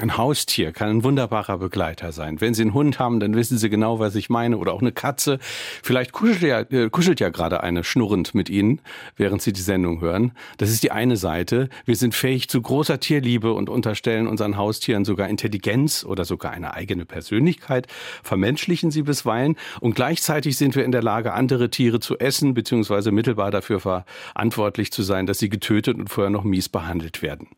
Ein Haustier kann ein wunderbarer Begleiter sein. Wenn Sie einen Hund haben, dann wissen Sie genau, was ich meine. Oder auch eine Katze. Vielleicht kuschelt ja, äh, kuschelt ja gerade eine schnurrend mit Ihnen, während Sie die Sendung hören. Das ist die eine Seite. Wir sind fähig zu großer Tierliebe und unterstellen unseren Haustieren sogar Intelligenz oder sogar eine eigene Persönlichkeit, vermenschlichen sie bisweilen. Und gleichzeitig sind wir in der Lage, andere Tiere zu essen, beziehungsweise mittelbar dafür verantwortlich zu sein, dass sie getötet und vorher noch mies behandelt werden.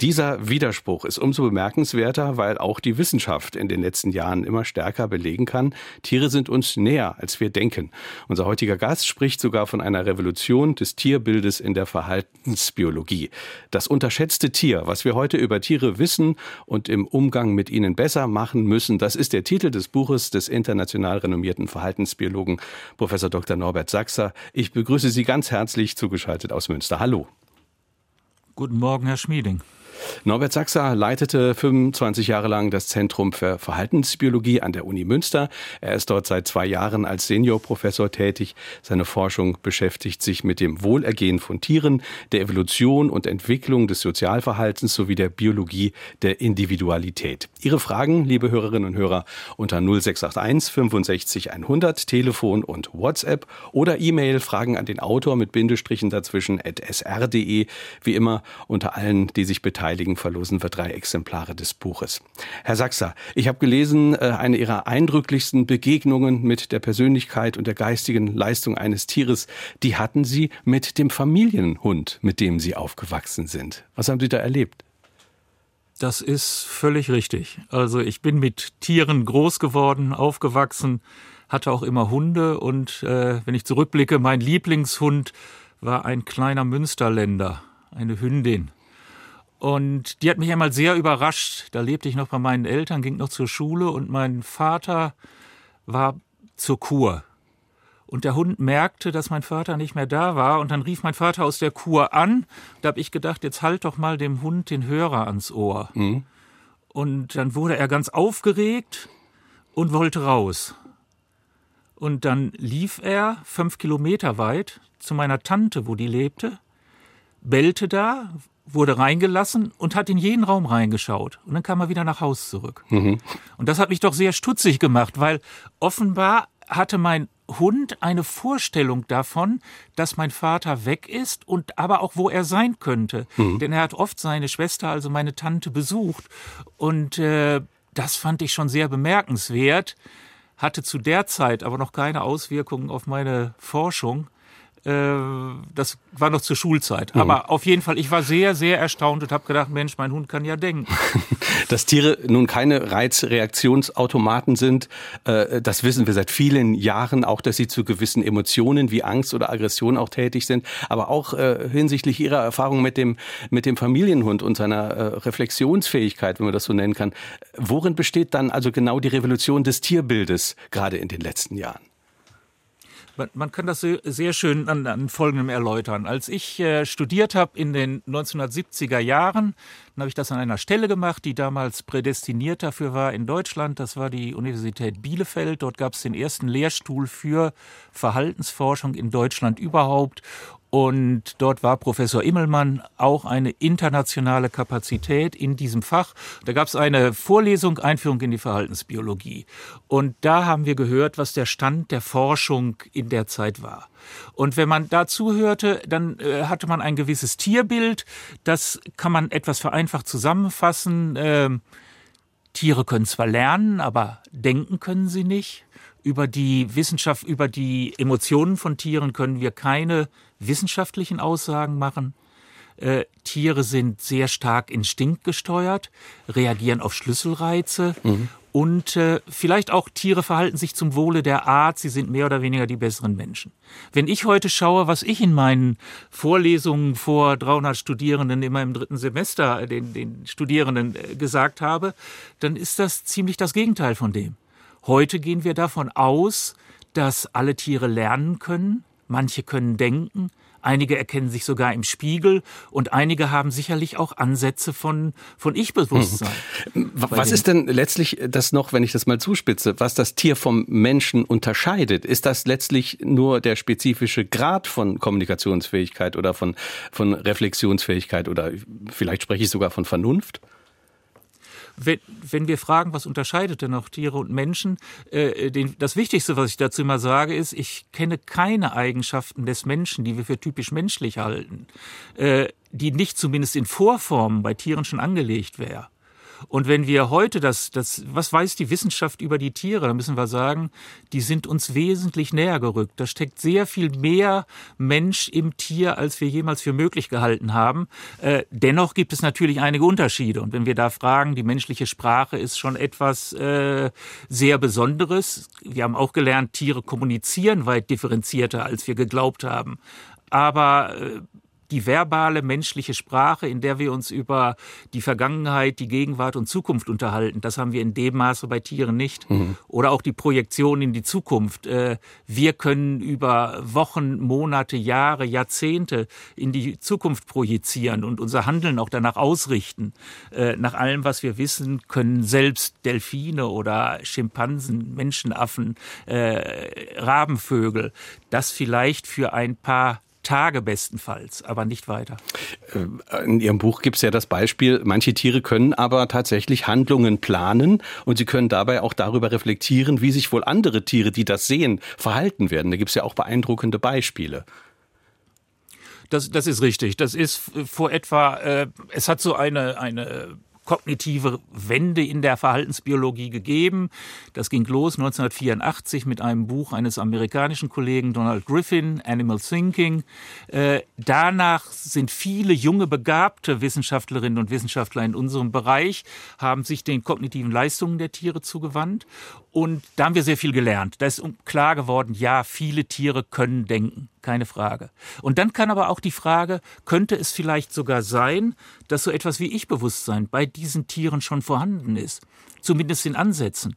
Dieser Widerspruch ist umso bemerkenswerter, bemerkenswerter, weil auch die Wissenschaft in den letzten Jahren immer stärker belegen kann, Tiere sind uns näher, als wir denken. Unser heutiger Gast spricht sogar von einer Revolution des Tierbildes in der Verhaltensbiologie. Das unterschätzte Tier, was wir heute über Tiere wissen und im Umgang mit ihnen besser machen müssen, das ist der Titel des Buches des international renommierten Verhaltensbiologen Professor Dr. Norbert Sachser. Ich begrüße Sie ganz herzlich zugeschaltet aus Münster. Hallo. Guten Morgen, Herr Schmieding. Norbert Sachser leitete 25 Jahre lang das Zentrum für Verhaltensbiologie an der Uni Münster. Er ist dort seit zwei Jahren als Seniorprofessor tätig. Seine Forschung beschäftigt sich mit dem Wohlergehen von Tieren, der Evolution und Entwicklung des Sozialverhaltens sowie der Biologie der Individualität. Ihre Fragen, liebe Hörerinnen und Hörer, unter 0681 65 100 Telefon und WhatsApp oder E-Mail Fragen an den Autor mit Bindestrichen dazwischen at sr.de. Wie immer unter allen, die sich beteiligen Beteiligen verlosen wir drei Exemplare des Buches. Herr Sachser, ich habe gelesen, äh, eine Ihrer eindrücklichsten Begegnungen mit der Persönlichkeit und der geistigen Leistung eines Tieres, die hatten Sie mit dem Familienhund, mit dem Sie aufgewachsen sind. Was haben Sie da erlebt? Das ist völlig richtig. Also ich bin mit Tieren groß geworden, aufgewachsen, hatte auch immer Hunde und äh, wenn ich zurückblicke, mein Lieblingshund war ein kleiner Münsterländer, eine Hündin. Und die hat mich einmal sehr überrascht. Da lebte ich noch bei meinen Eltern, ging noch zur Schule und mein Vater war zur Kur. Und der Hund merkte, dass mein Vater nicht mehr da war. Und dann rief mein Vater aus der Kur an. Da habe ich gedacht, jetzt halt doch mal dem Hund den Hörer ans Ohr. Mhm. Und dann wurde er ganz aufgeregt und wollte raus. Und dann lief er fünf Kilometer weit zu meiner Tante, wo die lebte, bellte da, wurde reingelassen und hat in jeden Raum reingeschaut. Und dann kam er wieder nach Haus zurück. Mhm. Und das hat mich doch sehr stutzig gemacht, weil offenbar hatte mein Hund eine Vorstellung davon, dass mein Vater weg ist und aber auch wo er sein könnte. Mhm. Denn er hat oft seine Schwester, also meine Tante, besucht. Und äh, das fand ich schon sehr bemerkenswert, hatte zu der Zeit aber noch keine Auswirkungen auf meine Forschung. Äh, das war noch zur Schulzeit. Mhm. Aber auf jeden Fall, ich war sehr, sehr erstaunt und habe gedacht, Mensch, mein Hund kann ja denken. Dass Tiere nun keine Reizreaktionsautomaten sind, äh, das wissen wir seit vielen Jahren. Auch, dass sie zu gewissen Emotionen wie Angst oder Aggression auch tätig sind. Aber auch äh, hinsichtlich ihrer Erfahrung mit dem, mit dem Familienhund und seiner Reflexionsfähigkeit, wenn man das so nennen kann. Worin besteht dann also genau die Revolution des Tierbildes, gerade in den letzten Jahren? Man, man kann das sehr schön an, an Folgendem erläutern. Als ich äh, studiert habe in den 1970er Jahren, dann habe ich das an einer Stelle gemacht, die damals prädestiniert dafür war in Deutschland. Das war die Universität Bielefeld. Dort gab es den ersten Lehrstuhl für Verhaltensforschung in Deutschland überhaupt. Und dort war Professor Immelmann auch eine internationale Kapazität in diesem Fach. Da gab es eine Vorlesung Einführung in die Verhaltensbiologie. Und da haben wir gehört, was der Stand der Forschung in der Zeit war. Und wenn man da zuhörte, dann äh, hatte man ein gewisses Tierbild. Das kann man etwas vereinfacht zusammenfassen. Äh, Tiere können zwar lernen, aber denken können sie nicht. Über die Wissenschaft, über die Emotionen von Tieren können wir keine wissenschaftlichen Aussagen machen. Äh, Tiere sind sehr stark instinktgesteuert, reagieren auf Schlüsselreize mhm. und äh, vielleicht auch Tiere verhalten sich zum Wohle der Art, sie sind mehr oder weniger die besseren Menschen. Wenn ich heute schaue, was ich in meinen Vorlesungen vor 300 Studierenden immer im dritten Semester äh, den, den Studierenden äh, gesagt habe, dann ist das ziemlich das Gegenteil von dem. Heute gehen wir davon aus, dass alle Tiere lernen können, manche können denken, einige erkennen sich sogar im Spiegel und einige haben sicherlich auch Ansätze von, von Ich-Bewusstsein. Hm. Was ist denn letztlich das noch, wenn ich das mal zuspitze, was das Tier vom Menschen unterscheidet? Ist das letztlich nur der spezifische Grad von Kommunikationsfähigkeit oder von, von Reflexionsfähigkeit oder vielleicht spreche ich sogar von Vernunft? Wenn, wenn wir fragen, was unterscheidet denn noch Tiere und Menschen, äh, den, das Wichtigste, was ich dazu immer sage, ist, ich kenne keine Eigenschaften des Menschen, die wir für typisch menschlich halten, äh, die nicht zumindest in Vorformen bei Tieren schon angelegt wäre. Und wenn wir heute das, das, was weiß die Wissenschaft über die Tiere, dann müssen wir sagen, die sind uns wesentlich näher gerückt. Da steckt sehr viel mehr Mensch im Tier, als wir jemals für möglich gehalten haben. Äh, dennoch gibt es natürlich einige Unterschiede. Und wenn wir da fragen, die menschliche Sprache ist schon etwas äh, sehr Besonderes. Wir haben auch gelernt, Tiere kommunizieren weit differenzierter, als wir geglaubt haben. Aber äh, die verbale menschliche Sprache, in der wir uns über die Vergangenheit, die Gegenwart und Zukunft unterhalten. Das haben wir in dem Maße bei Tieren nicht. Mhm. Oder auch die Projektion in die Zukunft. Äh, wir können über Wochen, Monate, Jahre, Jahrzehnte in die Zukunft projizieren und unser Handeln auch danach ausrichten. Äh, nach allem, was wir wissen, können selbst Delfine oder Schimpansen, Menschenaffen, äh, Rabenvögel das vielleicht für ein paar Tage bestenfalls, aber nicht weiter. Äh, in Ihrem Buch gibt es ja das Beispiel, manche Tiere können aber tatsächlich Handlungen planen und sie können dabei auch darüber reflektieren, wie sich wohl andere Tiere, die das sehen, verhalten werden. Da gibt es ja auch beeindruckende Beispiele. Das, das ist richtig. Das ist vor etwa, äh, es hat so eine, eine kognitive Wende in der Verhaltensbiologie gegeben. Das ging los 1984 mit einem Buch eines amerikanischen Kollegen Donald Griffin, Animal Thinking. Äh, danach sind viele junge, begabte Wissenschaftlerinnen und Wissenschaftler in unserem Bereich, haben sich den kognitiven Leistungen der Tiere zugewandt. Und da haben wir sehr viel gelernt. Da ist klar geworden, ja, viele Tiere können denken keine Frage. Und dann kann aber auch die Frage, könnte es vielleicht sogar sein, dass so etwas wie Ich-Bewusstsein bei diesen Tieren schon vorhanden ist? Zumindest in Ansätzen.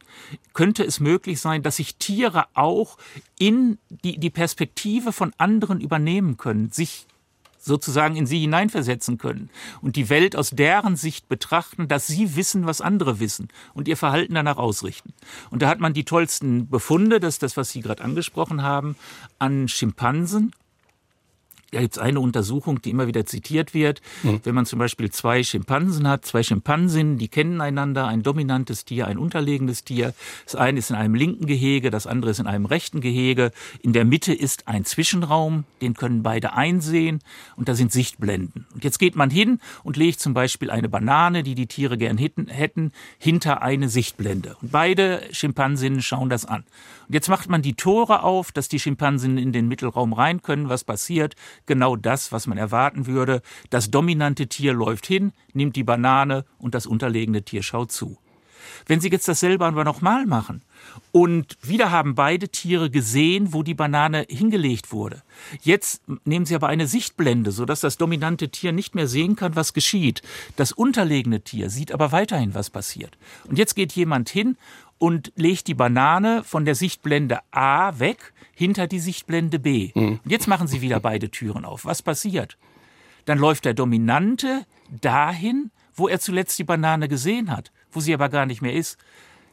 Könnte es möglich sein, dass sich Tiere auch in die, die Perspektive von anderen übernehmen können, sich sozusagen in sie hineinversetzen können und die Welt aus deren Sicht betrachten, dass sie wissen, was andere wissen und ihr Verhalten danach ausrichten. Und da hat man die tollsten Befunde, das ist das, was Sie gerade angesprochen haben, an Schimpansen da gibt es eine Untersuchung, die immer wieder zitiert wird. Mhm. Wenn man zum Beispiel zwei Schimpansen hat, zwei Schimpansinnen, die kennen einander, ein dominantes Tier, ein unterlegenes Tier. Das eine ist in einem linken Gehege, das andere ist in einem rechten Gehege. In der Mitte ist ein Zwischenraum, den können beide einsehen und da sind Sichtblenden. Und jetzt geht man hin und legt zum Beispiel eine Banane, die die Tiere gern hätten, hinter eine Sichtblende. Und beide Schimpansinnen schauen das an. Und jetzt macht man die Tore auf, dass die Schimpansinnen in den Mittelraum rein können. Was passiert? Genau das, was man erwarten würde. Das dominante Tier läuft hin, nimmt die Banane und das unterlegene Tier schaut zu. Wenn Sie jetzt dasselbe aber nochmal machen und wieder haben beide Tiere gesehen, wo die Banane hingelegt wurde. Jetzt nehmen Sie aber eine Sichtblende, sodass das dominante Tier nicht mehr sehen kann, was geschieht. Das unterlegene Tier sieht aber weiterhin, was passiert. Und jetzt geht jemand hin und legt die Banane von der Sichtblende A weg hinter die Sichtblende B. Mhm. Und jetzt machen Sie wieder beide Türen auf. Was passiert? Dann läuft der Dominante dahin, wo er zuletzt die Banane gesehen hat, wo sie aber gar nicht mehr ist.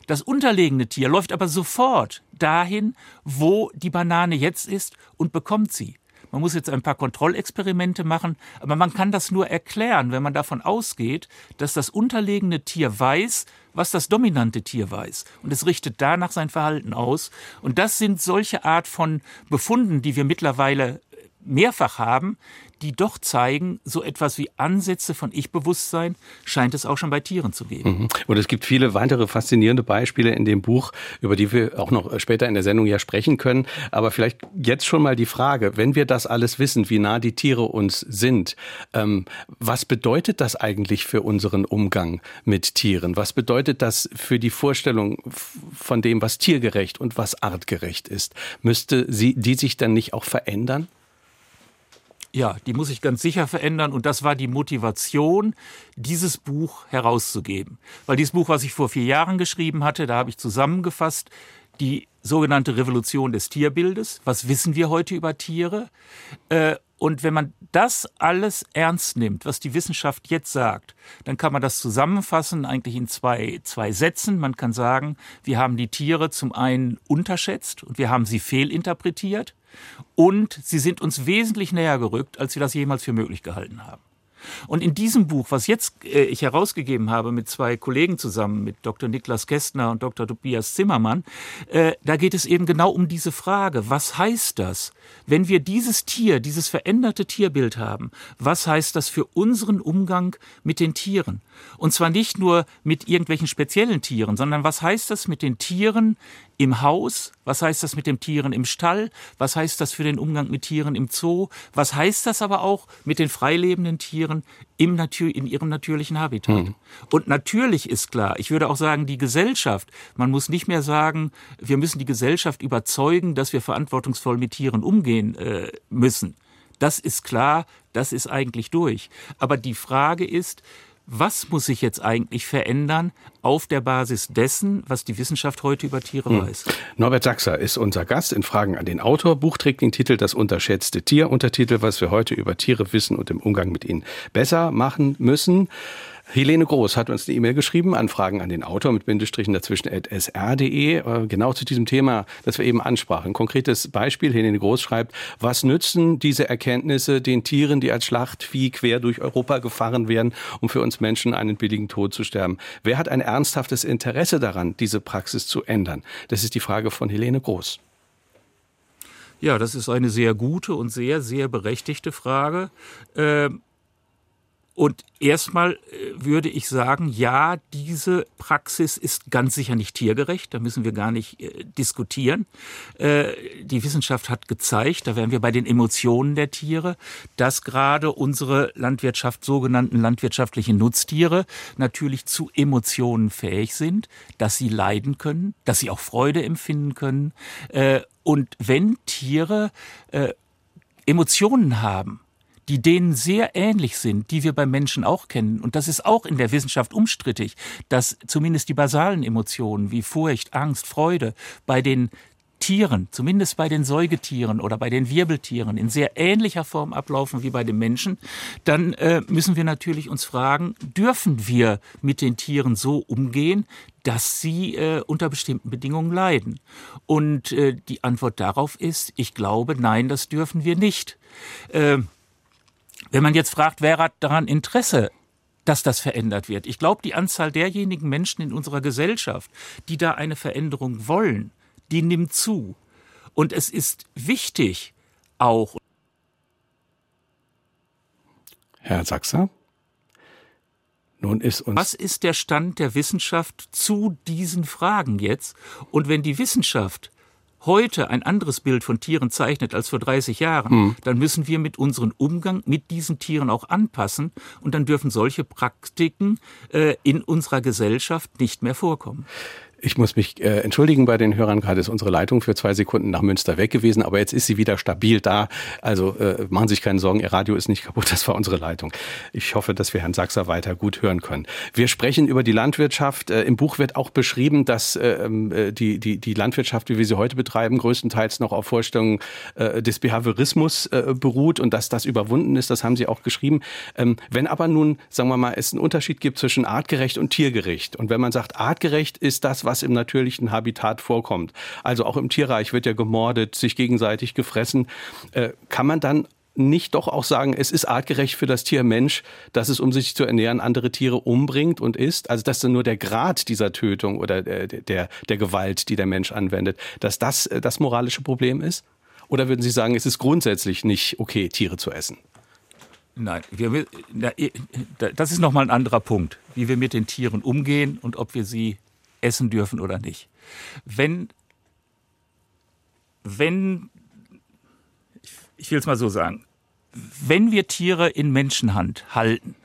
Das unterlegene Tier läuft aber sofort dahin, wo die Banane jetzt ist und bekommt sie. Man muss jetzt ein paar Kontrollexperimente machen, aber man kann das nur erklären, wenn man davon ausgeht, dass das unterlegene Tier weiß, was das dominante Tier weiß. Und es richtet danach sein Verhalten aus. Und das sind solche Art von Befunden, die wir mittlerweile mehrfach haben, die doch zeigen, so etwas wie Ansätze von Ich-Bewusstsein scheint es auch schon bei Tieren zu geben. Mhm. Und es gibt viele weitere faszinierende Beispiele in dem Buch, über die wir auch noch später in der Sendung ja sprechen können. Aber vielleicht jetzt schon mal die Frage, wenn wir das alles wissen, wie nah die Tiere uns sind, ähm, was bedeutet das eigentlich für unseren Umgang mit Tieren? Was bedeutet das für die Vorstellung von dem, was tiergerecht und was artgerecht ist? Müsste sie, die sich dann nicht auch verändern? Ja, die muss sich ganz sicher verändern und das war die Motivation, dieses Buch herauszugeben. Weil dieses Buch, was ich vor vier Jahren geschrieben hatte, da habe ich zusammengefasst die sogenannte Revolution des Tierbildes. Was wissen wir heute über Tiere? Äh, Und wenn man das alles ernst nimmt, was die Wissenschaft jetzt sagt, dann kann man das zusammenfassen eigentlich in zwei, zwei Sätzen. Man kann sagen, wir haben die Tiere zum einen unterschätzt und wir haben sie fehlinterpretiert und sie sind uns wesentlich näher gerückt, als wir das jemals für möglich gehalten haben. Und in diesem Buch, was jetzt äh, ich herausgegeben habe mit zwei Kollegen zusammen, mit Dr. Niklas Kästner und Dr. Tobias Zimmermann, äh, da geht es eben genau um diese Frage, was heißt das, wenn wir dieses Tier, dieses veränderte Tierbild haben, was heißt das für unseren Umgang mit den Tieren? Und zwar nicht nur mit irgendwelchen speziellen Tieren, sondern was heißt das mit den Tieren im Haus? Was heißt das mit den Tieren im Stall? Was heißt das für den Umgang mit Tieren im Zoo? Was heißt das aber auch mit den freilebenden Tieren im Natur in ihrem natürlichen Habitat? Mhm. Und natürlich ist klar, ich würde auch sagen, die Gesellschaft, man muss nicht mehr sagen, wir müssen die Gesellschaft überzeugen, dass wir verantwortungsvoll mit Tieren umgehen äh, müssen. Das ist klar, das ist eigentlich durch. Aber die Frage ist, was muss sich jetzt eigentlich verändern auf der Basis dessen, was die Wissenschaft heute über Tiere hm. weiß? Norbert Sachser ist unser Gast in Fragen an den Autor. Buch trägt den Titel Das unterschätzte Tier. Untertitel, was wir heute über Tiere wissen und im Umgang mit ihnen besser machen müssen. Helene Groß hat uns eine E-Mail geschrieben, Anfragen an den Autor mit Bindestrichen dazwischen at sr.de, äh, genau zu diesem Thema, das wir eben ansprachen. Ein konkretes Beispiel, Helene Groß schreibt, was nützen diese Erkenntnisse den Tieren, die als Schlachtvieh quer durch Europa gefahren werden, um für uns Menschen einen billigen Tod zu sterben? Wer hat ein ernsthaftes Interesse daran, diese Praxis zu ändern? Das ist die Frage von Helene Groß. Ja, das ist eine sehr gute und sehr, sehr berechtigte Frage. Ähm und erstmal äh, würde ich sagen, ja, diese Praxis ist ganz sicher nicht tiergerecht. Da müssen wir gar nicht äh, diskutieren. Äh, die Wissenschaft hat gezeigt, da wären wir bei den Emotionen der Tiere, dass gerade unsere Landwirtschaft, sogenannten landwirtschaftlichen Nutztiere, natürlich zu Emotionen fähig sind, dass sie leiden können, dass sie auch Freude empfinden können. Äh, und wenn Tiere äh, Emotionen haben, die denen sehr ähnlich sind, die wir beim Menschen auch kennen. Und das ist auch in der Wissenschaft umstrittig, dass zumindest die basalen Emotionen wie Furcht, Angst, Freude bei den Tieren, zumindest bei den Säugetieren oder bei den Wirbeltieren, in sehr ähnlicher Form ablaufen wie bei den Menschen, dann äh, müssen wir natürlich uns fragen, dürfen wir mit den Tieren so umgehen, dass sie äh, unter bestimmten Bedingungen leiden? Und äh, die Antwort darauf ist, ich glaube, nein, das dürfen wir nicht. Wenn man jetzt fragt, wer hat daran Interesse, dass das verändert wird. Ich glaube, die Anzahl derjenigen Menschen in unserer Gesellschaft, die da eine Veränderung wollen, die nimmt zu. Und es ist wichtig, auch. Herr Sachser? Nun ist uns. Was ist der Stand der Wissenschaft zu diesen Fragen jetzt? Und wenn die Wissenschaft heute ein anderes Bild von Tieren zeichnet als vor 30 Jahren, hm. dann müssen wir mit unserem Umgang mit diesen Tieren auch anpassen und dann dürfen solche Praktiken äh, in unserer Gesellschaft nicht mehr vorkommen. Ich muss mich äh, entschuldigen bei den Hörern. Gerade ist unsere Leitung für zwei Sekunden nach Münster weg gewesen, aber jetzt ist sie wieder stabil da. Also äh, machen Sie sich keine Sorgen, Ihr Radio ist nicht kaputt. Das war unsere Leitung. Ich hoffe, dass wir Herrn Sachser weiter gut hören können. Wir sprechen über die Landwirtschaft. Äh, Im Buch wird auch beschrieben, dass ähm, äh, die, die, die Landwirtschaft, wie wir sie heute betreiben, größtenteils noch auf Vorstellungen äh, des Behaviorismus äh, beruht und dass das überwunden ist. Das haben Sie auch geschrieben. Ähm, wenn aber nun, sagen wir mal, es einen Unterschied gibt zwischen artgerecht und tiergerecht und wenn man sagt, artgerecht ist das, was was im natürlichen Habitat vorkommt. Also auch im Tierreich wird ja gemordet, sich gegenseitig gefressen. Äh, kann man dann nicht doch auch sagen, es ist artgerecht für das Tier Mensch, dass es, um sich zu ernähren, andere Tiere umbringt und isst? Also, dass nur der Grad dieser Tötung oder der, der, der Gewalt, die der Mensch anwendet, dass das äh, das moralische Problem ist? Oder würden Sie sagen, es ist grundsätzlich nicht okay, Tiere zu essen? Nein, wir, das ist nochmal ein anderer Punkt, wie wir mit den Tieren umgehen und ob wir sie essen dürfen oder nicht. Wenn, wenn, ich will es mal so sagen, wenn wir Tiere in Menschenhand halten,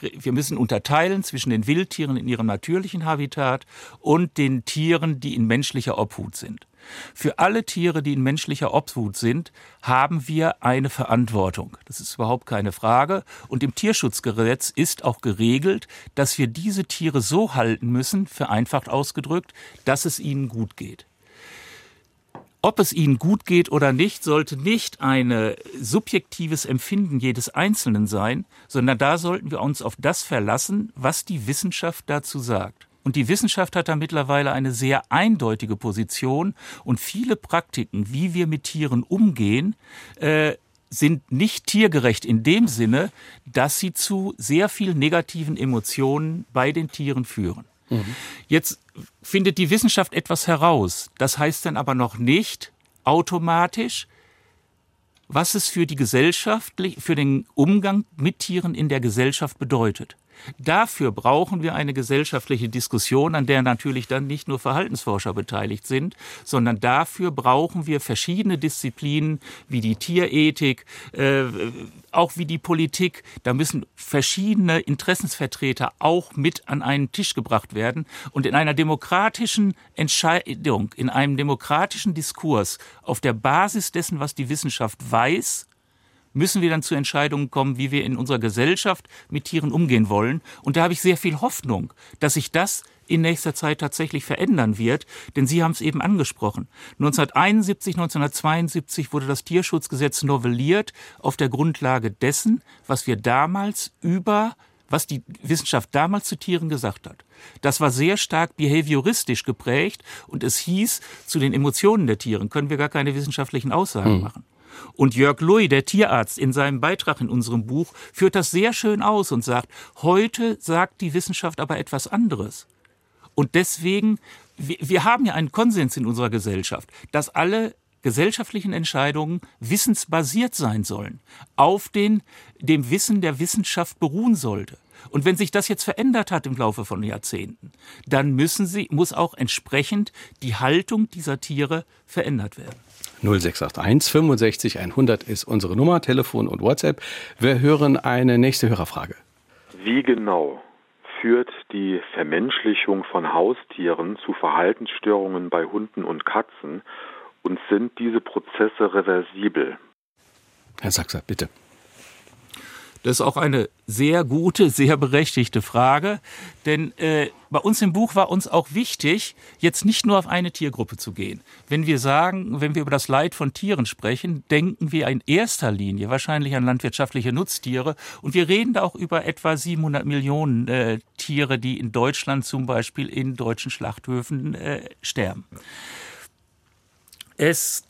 wir müssen unterteilen zwischen den Wildtieren in ihrem natürlichen Habitat und den Tieren, die in menschlicher Obhut sind. Für alle Tiere, die in menschlicher Obhut sind, haben wir eine Verantwortung. Das ist überhaupt keine Frage. Und im Tierschutzgesetz ist auch geregelt, dass wir diese Tiere so halten müssen, vereinfacht ausgedrückt, dass es ihnen gut geht. ob es ihnen gut geht oder nicht, sollte nicht ein subjektives Empfinden jedes Einzelnen sein, sondern da sollten wir uns auf das verlassen, was die Wissenschaft dazu sagt. Und die Wissenschaft hat da mittlerweile eine sehr eindeutige Position und viele Praktiken, wie wir mit Tieren umgehen, äh, sind nicht tiergerecht in dem Sinne, dass sie zu sehr viel negativen Emotionen bei den Tieren führen. Mhm. Jetzt findet die Wissenschaft etwas heraus. Das heißt dann aber noch nicht automatisch, was es für die Gesellschaft, für den Umgang mit Tieren in der Gesellschaft bedeutet. Dafür brauchen wir eine gesellschaftliche Diskussion, an der natürlich dann nicht nur Verhaltensforscher beteiligt sind, sondern dafür brauchen wir verschiedene Disziplinen wie die Tierethik, äh, auch wie die Politik. Da müssen verschiedene Interessensvertreter auch mit an einen Tisch gebracht werden und in einer demokratischen Entscheidung, in einem demokratischen Diskurs auf der Basis dessen, was die Wissenschaft weiß, müssen wir dann zu Entscheidungen kommen, wie wir in unserer Gesellschaft mit Tieren umgehen wollen. Und da habe ich sehr viel Hoffnung, dass sich das in nächster Zeit tatsächlich verändern wird, denn Sie haben es eben angesprochen. 1971, 1972 wurde das Tierschutzgesetz novelliert auf der Grundlage dessen, was wir damals über was die Wissenschaft damals zu Tieren gesagt hat. Das war sehr stark behavioristisch geprägt und es hieß, zu den Emotionen der Tieren können wir gar keine wissenschaftlichen Aussagen hm. machen. Und Jörg Louis, der Tierarzt, in seinem Beitrag in unserem Buch führt das sehr schön aus und sagt, heute sagt die Wissenschaft aber etwas anderes. Und deswegen, wir, wir haben ja einen Konsens in unserer Gesellschaft, dass alle gesellschaftlichen Entscheidungen wissensbasiert sein sollen, auf den, dem Wissen der Wissenschaft beruhen sollte. Und wenn sich das jetzt verändert hat im Laufe von Jahrzehnten, dann müssen sie, muss auch entsprechend die Haltung dieser Tiere verändert werden. 0681 65 100 ist unsere Nummer, Telefon und WhatsApp. Wir hören eine nächste Hörerfrage. Wie genau führt die Vermenschlichung von Haustieren zu Verhaltensstörungen bei Hunden und Katzen und sind diese Prozesse reversibel? Herr Sachser, bitte. Das ist auch eine sehr gute, sehr berechtigte Frage, denn äh, bei uns im Buch war uns auch wichtig, jetzt nicht nur auf eine Tiergruppe zu gehen. Wenn wir sagen, wenn wir über das Leid von Tieren sprechen, denken wir in erster Linie wahrscheinlich an landwirtschaftliche Nutztiere und wir reden da auch über etwa 700 Millionen äh, Tiere, die in Deutschland zum Beispiel in deutschen Schlachthöfen äh, sterben. Es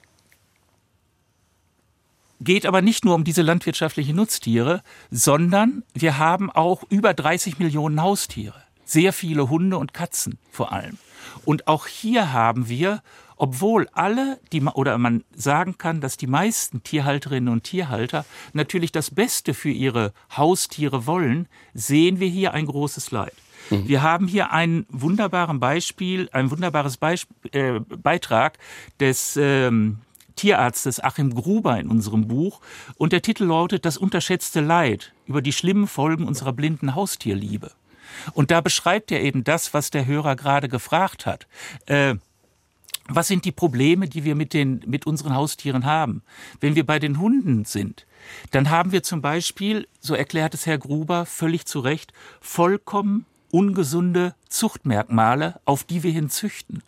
geht aber nicht nur um diese landwirtschaftlichen Nutztiere, sondern wir haben auch über 30 Millionen Haustiere. Sehr viele Hunde und Katzen vor allem. Und auch hier haben wir, obwohl alle, die, oder man sagen kann, dass die meisten Tierhalterinnen und Tierhalter natürlich das Beste für ihre Haustiere wollen, sehen wir hier ein großes Leid. Mhm. Wir haben hier ein wunderbaren Beispiel, ein wunderbares Beisp äh, Beitrag des ähm, Tierarztes Achim Gruber in unserem Buch. Und der Titel lautet Das unterschätzte Leid über die schlimmen Folgen unserer blinden Haustierliebe. Und da beschreibt er eben das, was der Hörer gerade gefragt hat. Äh, was sind die Probleme, die wir mit, den, mit unseren Haustieren haben? Wenn wir bei den Hunden sind, dann haben wir zum Beispiel, so erklärt es Herr Gruber völlig zu Recht, vollkommen ungesunde Zuchtmerkmale, auf die wir hin züchten.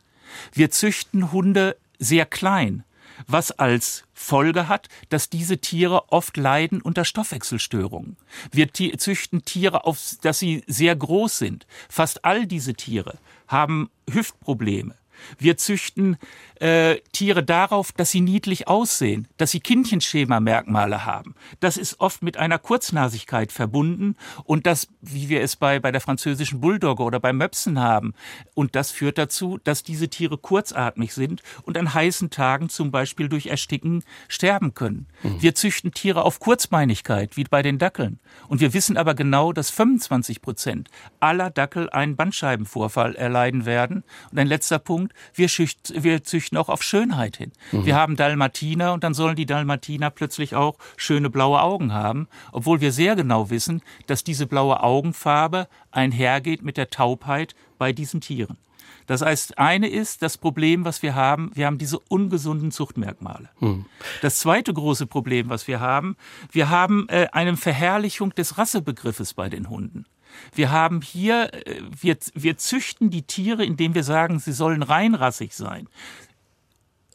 Wir züchten Hunde sehr klein was als Folge hat, dass diese Tiere oft leiden unter Stoffwechselstörungen. Wir züchten Tiere auf, dass sie sehr groß sind. Fast all diese Tiere haben Hüftprobleme. Wir züchten äh, Tiere darauf, dass sie niedlich aussehen, dass sie Kindchenschema-Merkmale haben. Das ist oft mit einer Kurznasigkeit verbunden und das, wie wir es bei, bei der französischen Bulldogge oder beim Möpsen haben. Und das führt dazu, dass diese Tiere kurzatmig sind und an heißen Tagen zum Beispiel durch Ersticken sterben können. Mhm. Wir züchten Tiere auf Kurzbeinigkeit, wie bei den Dackeln. Und wir wissen aber genau, dass 25 Prozent aller Dackel einen Bandscheibenvorfall erleiden werden. Und ein letzter Punkt, wir, schücht, wir züchten züchten auch auf Schönheit hin. Mhm. Wir haben Dalmatiner und dann sollen die Dalmatiner plötzlich auch schöne blaue Augen haben, obwohl wir sehr genau wissen, dass diese blaue Augenfarbe einhergeht mit der Taubheit bei diesen Tieren. Das heißt, eine ist das Problem, was wir haben, wir haben diese ungesunden Zuchtmerkmale. Hm. Das zweite große Problem, was wir haben, wir haben äh, eine Verherrlichung des Rassebegriffes bei den Hunden. Wir haben hier, äh, wir, wir züchten die Tiere, indem wir sagen, sie sollen reinrassig sein.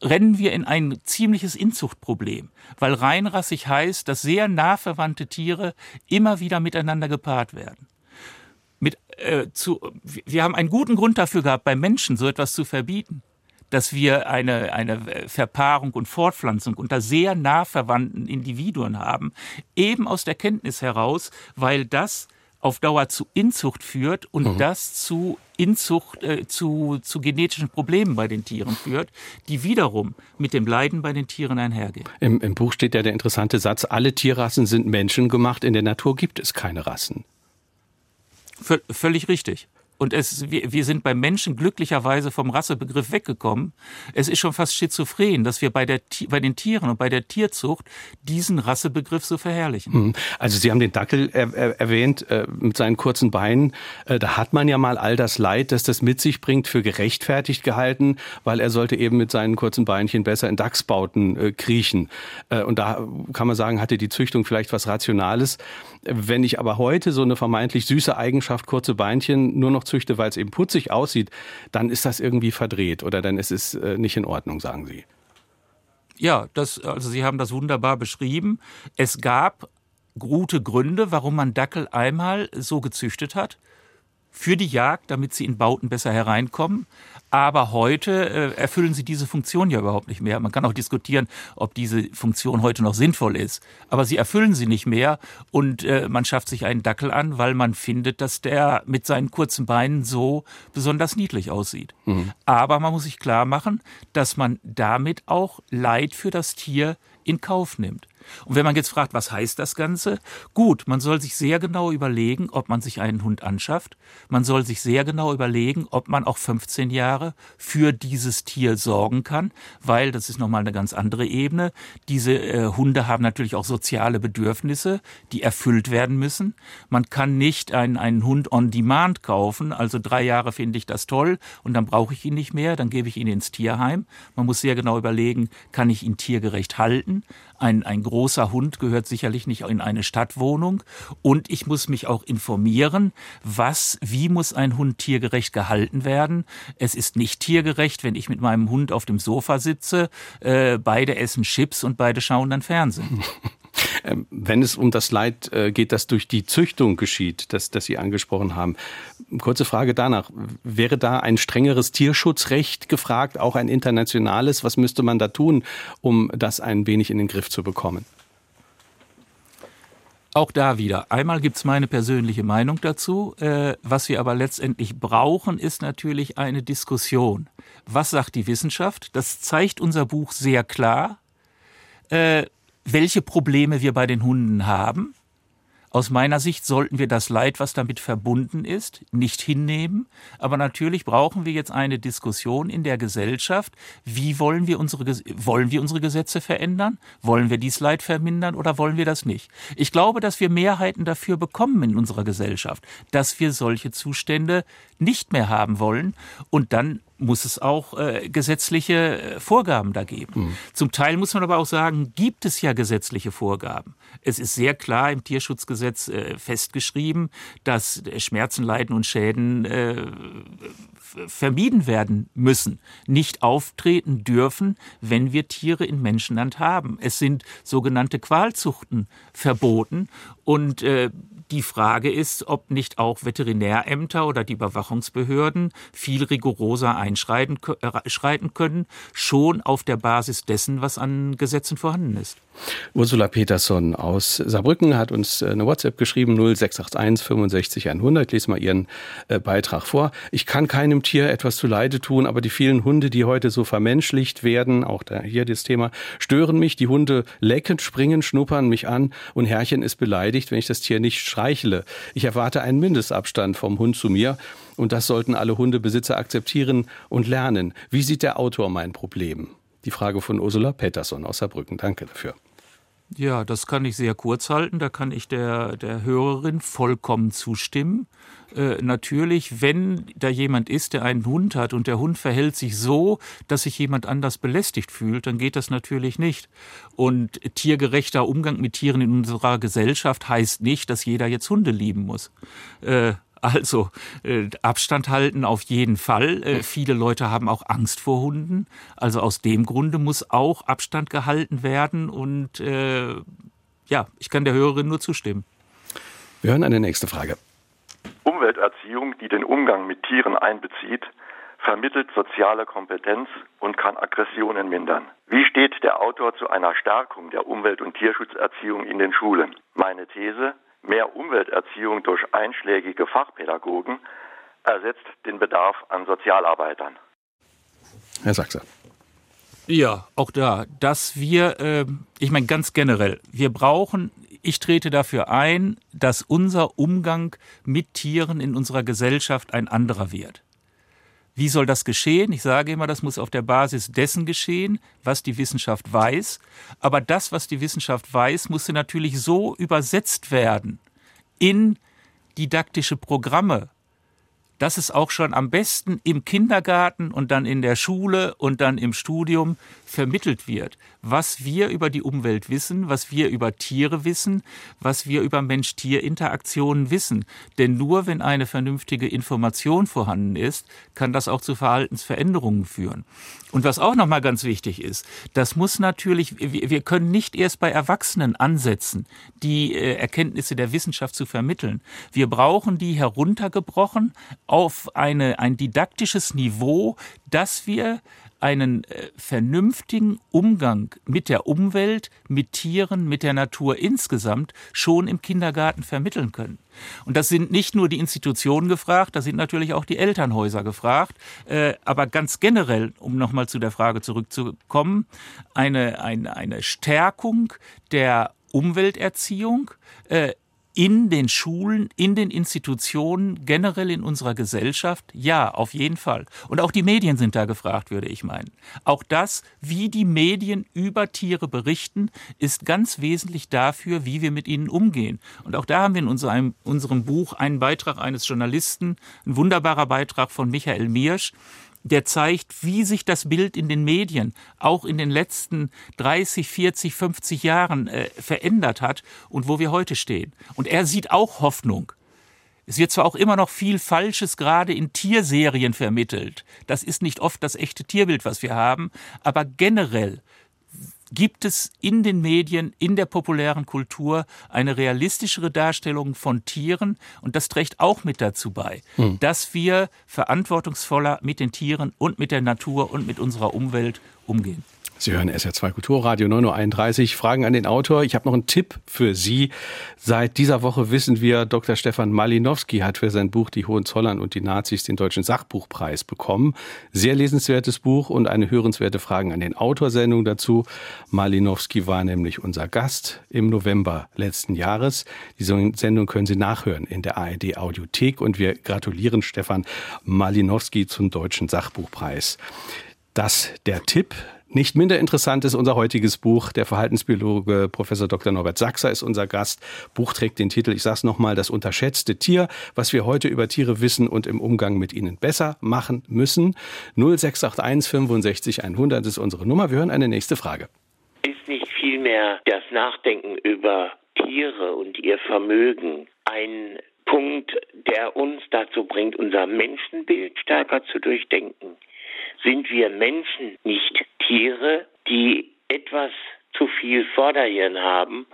rennen wir in ein ziemliches Inzuchtproblem, weil reinrassig heißt, dass sehr nah verwandte Tiere immer wieder miteinander gepaart werden. Mit, äh, zu, wir haben einen guten Grund dafür gehabt, bei Menschen so etwas zu verbieten dass wir eine, eine Verpaarung und Fortpflanzung unter sehr nah verwandten Individuen haben, eben aus der Kenntnis heraus, weil das auf Dauer zu Inzucht führt und mhm. das zu Inzucht, äh, zu, zu genetischen Problemen bei den Tieren führt, die wiederum mit dem Leiden bei den Tieren einhergehen. Im, Im Buch steht ja der interessante Satz, alle Tierrassen sind menschengemacht, in der Natur gibt es keine Rassen. V völlig richtig. Und es, wir, wir sind beim Menschen glücklicherweise vom Rassebegriff weggekommen. Es ist schon fast schizophren, dass wir bei, der, bei den Tieren und bei der Tierzucht diesen Rassebegriff so verherrlichen. Hm. Also Sie haben den Dackel er, er, erwähnt äh, mit seinen kurzen Beinen. Äh, da hat man ja mal all das Leid, das das mit sich bringt, für gerechtfertigt gehalten, weil er sollte eben mit seinen kurzen Beinchen besser in Dachsbauten äh, kriechen. Äh, und da kann man sagen, hatte die Züchtung vielleicht was Rationales. Wenn ich aber heute so eine vermeintlich süße Eigenschaft, kurze Beinchen, nur noch züchte, weil es eben putzig aussieht, dann ist das irgendwie verdreht oder dann ist es äh, nicht in Ordnung, sagen Sie. Ja, das, also Sie haben das wunderbar beschrieben. Es gab gute Gründe, warum man Dackel einmal so gezüchtet hat. Für die Jagd, damit sie in Bauten besser hereinkommen. Aber heute äh, erfüllen sie diese Funktion ja überhaupt nicht mehr. Man kann auch diskutieren, ob diese Funktion heute noch sinnvoll ist. Aber sie erfüllen sie nicht mehr und äh, man schafft sich einen Dackel an, weil man findet, dass der mit seinen kurzen Beinen so besonders niedlich aussieht. Mhm. Aber man muss sich klar machen, dass man damit auch Leid für das Tier in Kauf nimmt. Und wenn man jetzt fragt, was heißt das Ganze? Gut, man soll sich sehr genau überlegen, ob man sich einen Hund anschafft. Man soll sich sehr genau überlegen, ob man auch 15 Jahre für dieses Tier sorgen kann, weil das ist nochmal eine ganz andere Ebene. Diese äh, Hunde haben natürlich auch soziale Bedürfnisse, die erfüllt werden müssen. Man kann nicht einen, einen Hund on demand kaufen, also drei Jahre finde ich das toll und dann brauche ich ihn nicht mehr, dann gebe ich ihn ins Tierheim. Man muss sehr genau überlegen, kann ich ihn tiergerecht halten? Ein, ein großer Hund gehört sicherlich nicht in eine Stadtwohnung. Und ich muss mich auch informieren, was, wie muss ein Hund tiergerecht gehalten werden. Es ist nicht tiergerecht, wenn ich mit meinem Hund auf dem Sofa sitze, äh, beide essen Chips und beide schauen dann Fernsehen. Ähm, wenn es um das Leid äh, geht, das durch die Züchtung geschieht, das, das Sie angesprochen haben. Kurze Frage danach. Wäre da ein strengeres Tierschutzrecht gefragt, auch ein internationales? Was müsste man da tun, um das ein wenig in den Griff zu bekommen? Auch da wieder. Einmal gibt's meine persönliche Meinung dazu. Äh, was wir aber letztendlich brauchen, ist natürlich eine Diskussion. Was sagt die Wissenschaft? Das zeigt unser Buch sehr klar. Welche Probleme wir bei den Hunden haben. Aus meiner Sicht sollten wir das Leid, was damit verbunden ist, nicht hinnehmen. Aber natürlich brauchen wir jetzt eine Diskussion in der Gesellschaft. Wie wollen wir unsere, wollen wir unsere Gesetze verändern? Wollen wir dies Leid vermindern oder wollen wir das nicht? Ich glaube, dass wir Mehrheiten dafür bekommen in unserer Gesellschaft, dass wir solche Zustände nicht mehr haben wollen. Und dann muss es auch äh, gesetzliche äh, Vorgaben da geben. Mhm. Zum Teil muss man aber auch sagen, gibt es ja gesetzliche Vorgaben. Es ist sehr klar im Tierschutzgesetz äh, festgeschrieben, dass Schmerzen, Leiden und Schäden äh, vermieden werden müssen, nicht auftreten dürfen, wenn wir Tiere in Menschenland haben. Es sind sogenannte Qualzuchten verboten und äh, die Frage ist, ob nicht auch Veterinärämter oder die Überwachungsbehörden viel rigoroser einschreiten äh, können, schon auf der Basis dessen, was an Gesetzen vorhanden ist. Ursula Peterson aus Saarbrücken hat uns äh, eine WhatsApp geschrieben, 0681 65 100. Ich lese mal Ihren äh, Beitrag vor. Ich kann keinem Tier etwas zu Leide tun, aber die vielen Hunde, die heute so vermenschlicht werden, auch da hier das Thema, stören mich. Die Hunde lecken, springen, schnuppern mich an und Herrchen ist beleidigt, wenn ich das Tier nicht streichle. Ich erwarte einen Mindestabstand vom Hund zu mir und das sollten alle Hundebesitzer akzeptieren und lernen. Wie sieht der Autor mein Problem? Die Frage von Ursula Peterson aus Saarbrücken. Danke dafür. Ja, das kann ich sehr kurz halten. Da kann ich der, der Hörerin vollkommen zustimmen. Äh, natürlich, wenn da jemand ist, der einen Hund hat und der Hund verhält sich so, dass sich jemand anders belästigt fühlt, dann geht das natürlich nicht. Und tiergerechter Umgang mit Tieren in unserer Gesellschaft heißt nicht, dass jeder jetzt Hunde lieben muss. Äh, Also äh, Abstand halten auf jeden Fall. Äh, viele Leute haben auch Angst vor Hunden. Also aus dem Grunde muss auch Abstand gehalten werden. Und äh, ja, ich kann der Hörerin nur zustimmen. Wir hören eine nächste Frage. Umwelterziehung, die den Umgang mit Tieren einbezieht, vermittelt soziale Kompetenz und kann Aggressionen mindern. Wie steht der Autor zu einer Stärkung der Umwelt- und Tierschutzerziehung in den Schulen? Meine These, mehr Umwelterziehung durch einschlägige Fachpädagogen ersetzt den Bedarf an Sozialarbeitern. Herr Sachse. Ja, auch da, dass wir, äh, ich meine ganz generell, wir brauchen, ich trete dafür ein, dass unser Umgang mit Tieren in unserer Gesellschaft ein anderer wird. Wie soll das geschehen? Ich sage immer, das muss auf der Basis dessen geschehen, was die Wissenschaft weiß. Aber das, was die Wissenschaft weiß, muss natürlich so übersetzt werden in didaktische Programme, dass es auch schon am besten im Kindergarten und dann in der Schule und dann im Studium vermittelt wird, was wir über die Umwelt wissen, was wir über Tiere wissen, was wir über Mensch-Tier-Interaktionen wissen. Denn nur wenn eine vernünftige Information vorhanden ist, kann das auch zu Verhaltensveränderungen führen. Und was auch nochmal ganz wichtig ist, das muss natürlich, wir können nicht erst bei Erwachsenen ansetzen, die äh, Erkenntnisse der Wissenschaft zu vermitteln. Wir brauchen die heruntergebrochen auf eine, ein didaktisches Niveau, dass wir einen äh, vernünftigen Umgang mit der Umwelt, mit Tieren, mit der Natur insgesamt schon im Kindergarten vermitteln können. Und das sind nicht nur die Institutionen gefragt, da sind natürlich auch die Elternhäuser gefragt. Äh, aber ganz generell, um nochmal zu der Frage zurückzukommen, eine, eine, eine Stärkung der Umwelterziehung, äh, in den Schulen, in den Institutionen, generell in unserer Gesellschaft? Ja, auf jeden Fall. Und auch die Medien sind da gefragt, würde ich meinen. Auch das, wie die Medien über Tiere berichten, ist ganz wesentlich dafür, wie wir mit ihnen umgehen. Und auch da haben wir in unserem, unserem Buch einen Beitrag eines Journalisten, ein wunderbarer Beitrag von Michael Miersch, der zeigt, wie sich das Bild in den Medien auch in den letzten 30, 40, 50 Jahren äh, verändert hat und wo wir heute stehen. Und er sieht auch Hoffnung. Es wird zwar auch immer noch viel Falsches gerade in Tierserien vermittelt. Das ist nicht oft das echte Tierbild, was wir haben, aber generell gibt es in den Medien, in der populären Kultur eine realistischere Darstellung von Tieren und das trägt auch mit dazu bei, hm. dass wir verantwortungsvoller mit den Tieren und mit der Natur und mit unserer Umwelt umgehen. Sie hören SR2 Kulturradio 9.31 Uhr. Fragen an den Autor. Ich habe noch einen Tipp für Sie. Seit dieser Woche wissen wir, Dr. Stefan Malinowski hat für sein Buch Die Hohenzollern und die Nazis den Deutschen Sachbuchpreis bekommen. Sehr lesenswertes Buch und eine hörenswerte Fragen an den Autor-Sendung dazu. Malinowski war nämlich unser Gast im November letzten Jahres. Diese Sendung können Sie nachhören in der ARD Audiothek und wir gratulieren Stefan Malinowski zum Deutschen Sachbuchpreis. Das der Tipp. Nicht minder interessant ist unser heutiges Buch. Der Verhaltensbiologe Professor Dr. Norbert Sachser ist unser Gast. Buch trägt den Titel, ich sage es nochmal, das unterschätzte Tier, was wir heute über Tiere wissen und im Umgang mit ihnen besser machen müssen. 0681 65 100 ist unsere Nummer. Wir hören eine nächste Frage. Ist nicht vielmehr das Nachdenken über Tiere und ihr Vermögen ein Punkt, der uns dazu bringt, unser Menschenbild stärker zu durchdenken? Sind wir Menschen nicht Tiere, die etwas zu viel Vorderhirn haben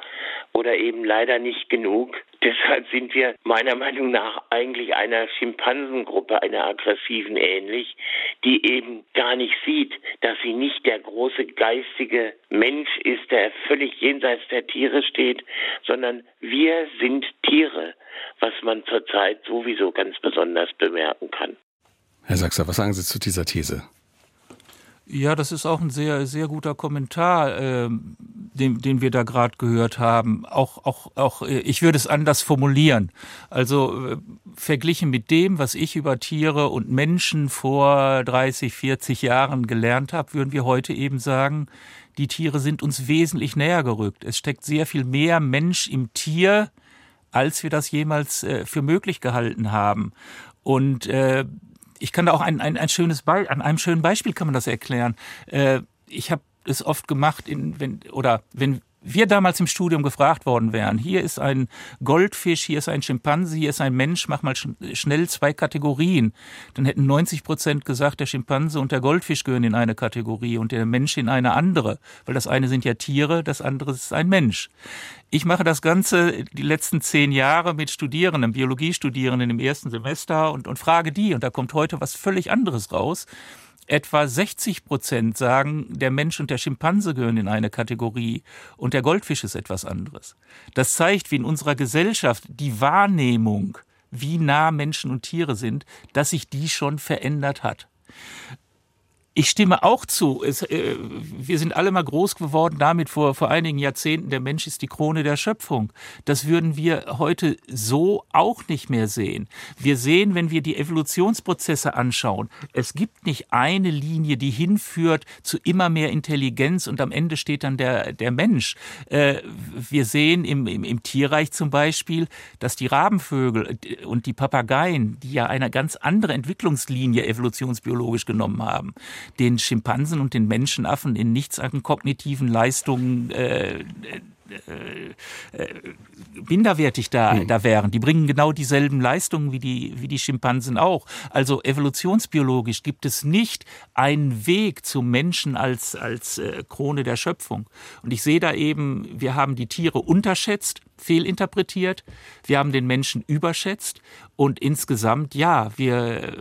oder eben leider nicht genug. Deshalb sind wir meiner Meinung nach eigentlich einer Schimpansengruppe, einer aggressiven ähnlich, die eben gar nicht sieht, dass sie nicht der große geistige Mensch ist, der völlig jenseits der Tiere steht, sondern wir sind Tiere, was man zurzeit sowieso ganz besonders bemerken kann. Herr Sachser, was sagen Sie zu dieser These? Ja, das ist auch ein sehr, sehr guter Kommentar, äh, den, den wir da gerade gehört haben. Auch, auch, auch, äh, ich würde es anders formulieren. Also äh, verglichen mit dem, was ich über Tiere und Menschen vor 30, 40 Jahren gelernt habe, würden wir heute eben sagen, die Tiere sind uns wesentlich näher gerückt. Es steckt sehr viel mehr Mensch im Tier, als wir das jemals äh, für möglich gehalten haben. Und äh, ich kann da auch ein, ein, ein schönes Be an einem schönen Beispiel kann man das erklären. Äh, ich habe es oft gemacht, in, wenn, oder wenn wir damals im Studium gefragt worden wären, hier ist ein Goldfisch, hier ist ein Schimpanse, hier ist ein Mensch, mach mal schnell zwei Kategorien, dann hätten 90 Prozent gesagt, der Schimpanse und der Goldfisch gehören in eine Kategorie und der Mensch in eine andere, weil das eine sind ja Tiere, das andere ist ein Mensch. Ich mache das Ganze die letzten zehn Jahre mit Studierenden, Biologiestudierenden im ersten Semester und, und frage die, und da kommt heute was völlig anderes raus. Etwa 60 Prozent sagen, der Mensch und der Schimpanse gehören in eine Kategorie und der Goldfisch ist etwas anderes. Das zeigt, wie in unserer Gesellschaft die Wahrnehmung, wie nah Menschen und Tiere sind, dass sich die schon verändert hat. Ich stimme auch zu. Es, äh, wir sind alle mal groß geworden damit vor, vor einigen Jahrzehnten, der Mensch ist die Krone der Schöpfung. Das würden wir heute so auch nicht mehr sehen. Wir sehen, wenn wir die Evolutionsprozesse anschauen, es gibt nicht eine Linie, die hinführt zu immer mehr Intelligenz und am Ende steht dann der, der Mensch. Äh, wir sehen im, im, im Tierreich zum Beispiel, dass die Rabenvögel und die Papageien, die ja eine ganz andere Entwicklungslinie evolutionsbiologisch genommen haben, den Schimpansen und den Menschenaffen in nichts an kognitiven Leistungen äh, äh, äh, minderwertig da, mhm. da wären. Die bringen genau dieselben Leistungen wie die, wie die Schimpansen auch. Also evolutionsbiologisch gibt es nicht einen Weg zum Menschen als, als äh, Krone der Schöpfung. Und ich sehe da eben, wir haben die Tiere unterschätzt, fehlinterpretiert, wir haben den Menschen überschätzt und insgesamt, ja, wir äh,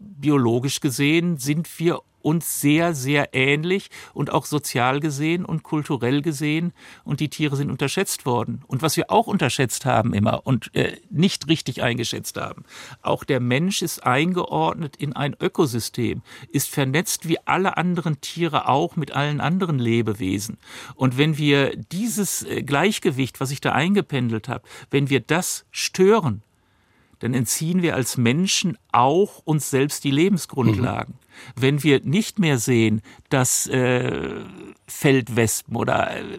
biologisch gesehen sind wir uns sehr, sehr ähnlich und auch sozial gesehen und kulturell gesehen. Und die Tiere sind unterschätzt worden. Und was wir auch unterschätzt haben immer und äh, nicht richtig eingeschätzt haben, auch der Mensch ist eingeordnet in ein Ökosystem, ist vernetzt wie alle anderen Tiere auch mit allen anderen Lebewesen. Und wenn wir dieses äh, Gleichgewicht, was ich da eingependelt habe, wenn wir das stören, dann entziehen wir als Menschen auch uns selbst die Lebensgrundlagen. Mhm. Wenn wir nicht mehr sehen, dass äh, Feldwespen oder äh,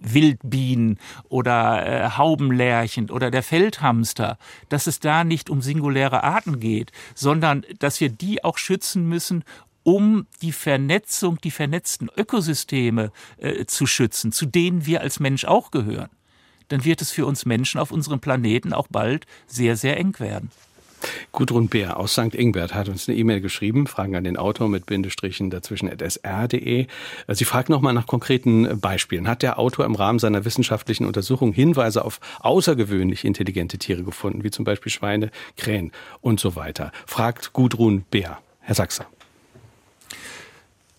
Wildbienen oder äh, Haubenlärchen oder der Feldhamster, dass es da nicht um singuläre Arten geht, sondern dass wir die auch schützen müssen um die Vernetzung, die vernetzten Ökosysteme äh, zu schützen, zu denen wir als Mensch auch gehören dann wird es für uns Menschen auf unserem Planeten auch bald sehr, sehr eng werden. Gudrun Bär aus St. Ingbert hat uns eine E-Mail geschrieben, Fragen an den Autor mit Bindestrichen dazwischen at sr.de. Sie fragt nochmal nach konkreten Beispielen. Hat der Autor im Rahmen seiner wissenschaftlichen Untersuchung Hinweise auf außergewöhnlich intelligente Tiere gefunden, wie zum Beispiel Schweine, Krähen und so weiter? Fragt Gudrun Bär. Herr Sachser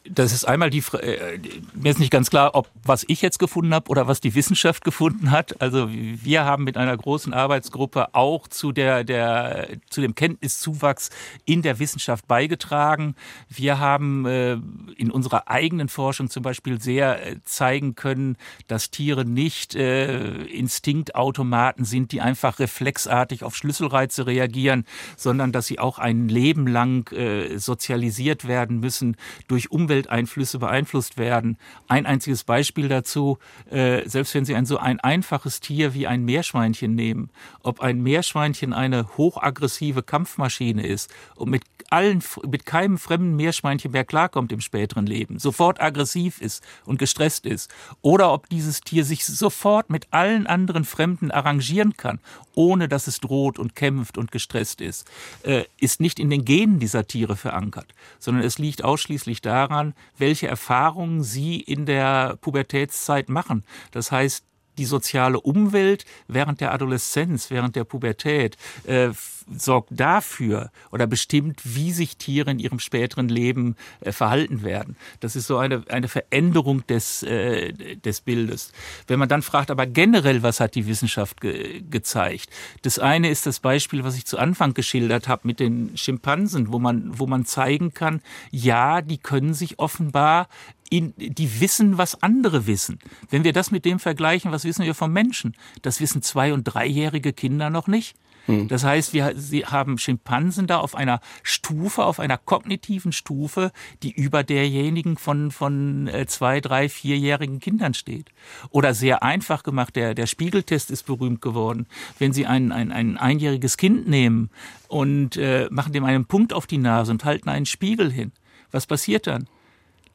das ist einmal die, äh, mir ist nicht ganz klar, ob was ich jetzt gefunden habe oder was die Wissenschaft gefunden hat. Also wir haben mit einer großen Arbeitsgruppe auch zu der, der, zu dem Kenntniszuwachs in der Wissenschaft beigetragen. Wir haben äh, in unserer eigenen Forschung zum Beispiel sehr äh, zeigen können, dass Tiere nicht äh, Instinktautomaten sind, die einfach reflexartig auf Schlüsselreize reagieren, sondern dass sie auch ein Leben lang äh, sozialisiert werden müssen durch Umwelt Umwelteinflüsse beeinflusst werden. Ein einziges Beispiel dazu, äh, selbst wenn Sie ein so ein einfaches Tier wie ein Meerschweinchen nehmen, ob ein Meerschweinchen eine hochaggressive Kampfmaschine ist und mit allen, mit keinem fremden Meerschweinchen mehr klarkommt im späteren Leben, sofort aggressiv ist und gestresst ist, oder ob dieses Tier sich sofort mit allen anderen Fremden arrangieren kann, ohne dass es droht und kämpft und gestresst ist, äh, ist nicht in den Genen dieser Tiere verankert, sondern es liegt ausschließlich daran, welche Erfahrungen sie in der Pubertätszeit machen. Das heißt, die soziale Umwelt während der Adoleszenz, während der Pubertät äh, sorgt dafür oder bestimmt, wie sich Tiere in ihrem späteren Leben äh, verhalten werden. Das ist so eine, eine Veränderung des, äh, des Bildes. Wenn man dann fragt, aber generell, was hat die Wissenschaft ge gezeigt? Das eine ist das Beispiel, was ich zu Anfang geschildert habe mit den Schimpansen, wo man, wo man zeigen kann, ja, die können sich offenbar die wissen, was andere wissen. Wenn wir das mit dem vergleichen, was wissen wir vom Menschen? Das wissen zwei- und dreijährige Kinder noch nicht. Hm. Das heißt, wir sie haben Schimpansen da auf einer Stufe, auf einer kognitiven Stufe, die über derjenigen von, von äh, zwei, drei, vierjährigen Kindern steht. Oder sehr einfach gemacht, der, der Spiegeltest ist berühmt geworden. Wenn Sie ein, ein, ein einjähriges Kind nehmen und äh, machen dem einen Punkt auf die Nase und halten einen Spiegel hin, was passiert dann?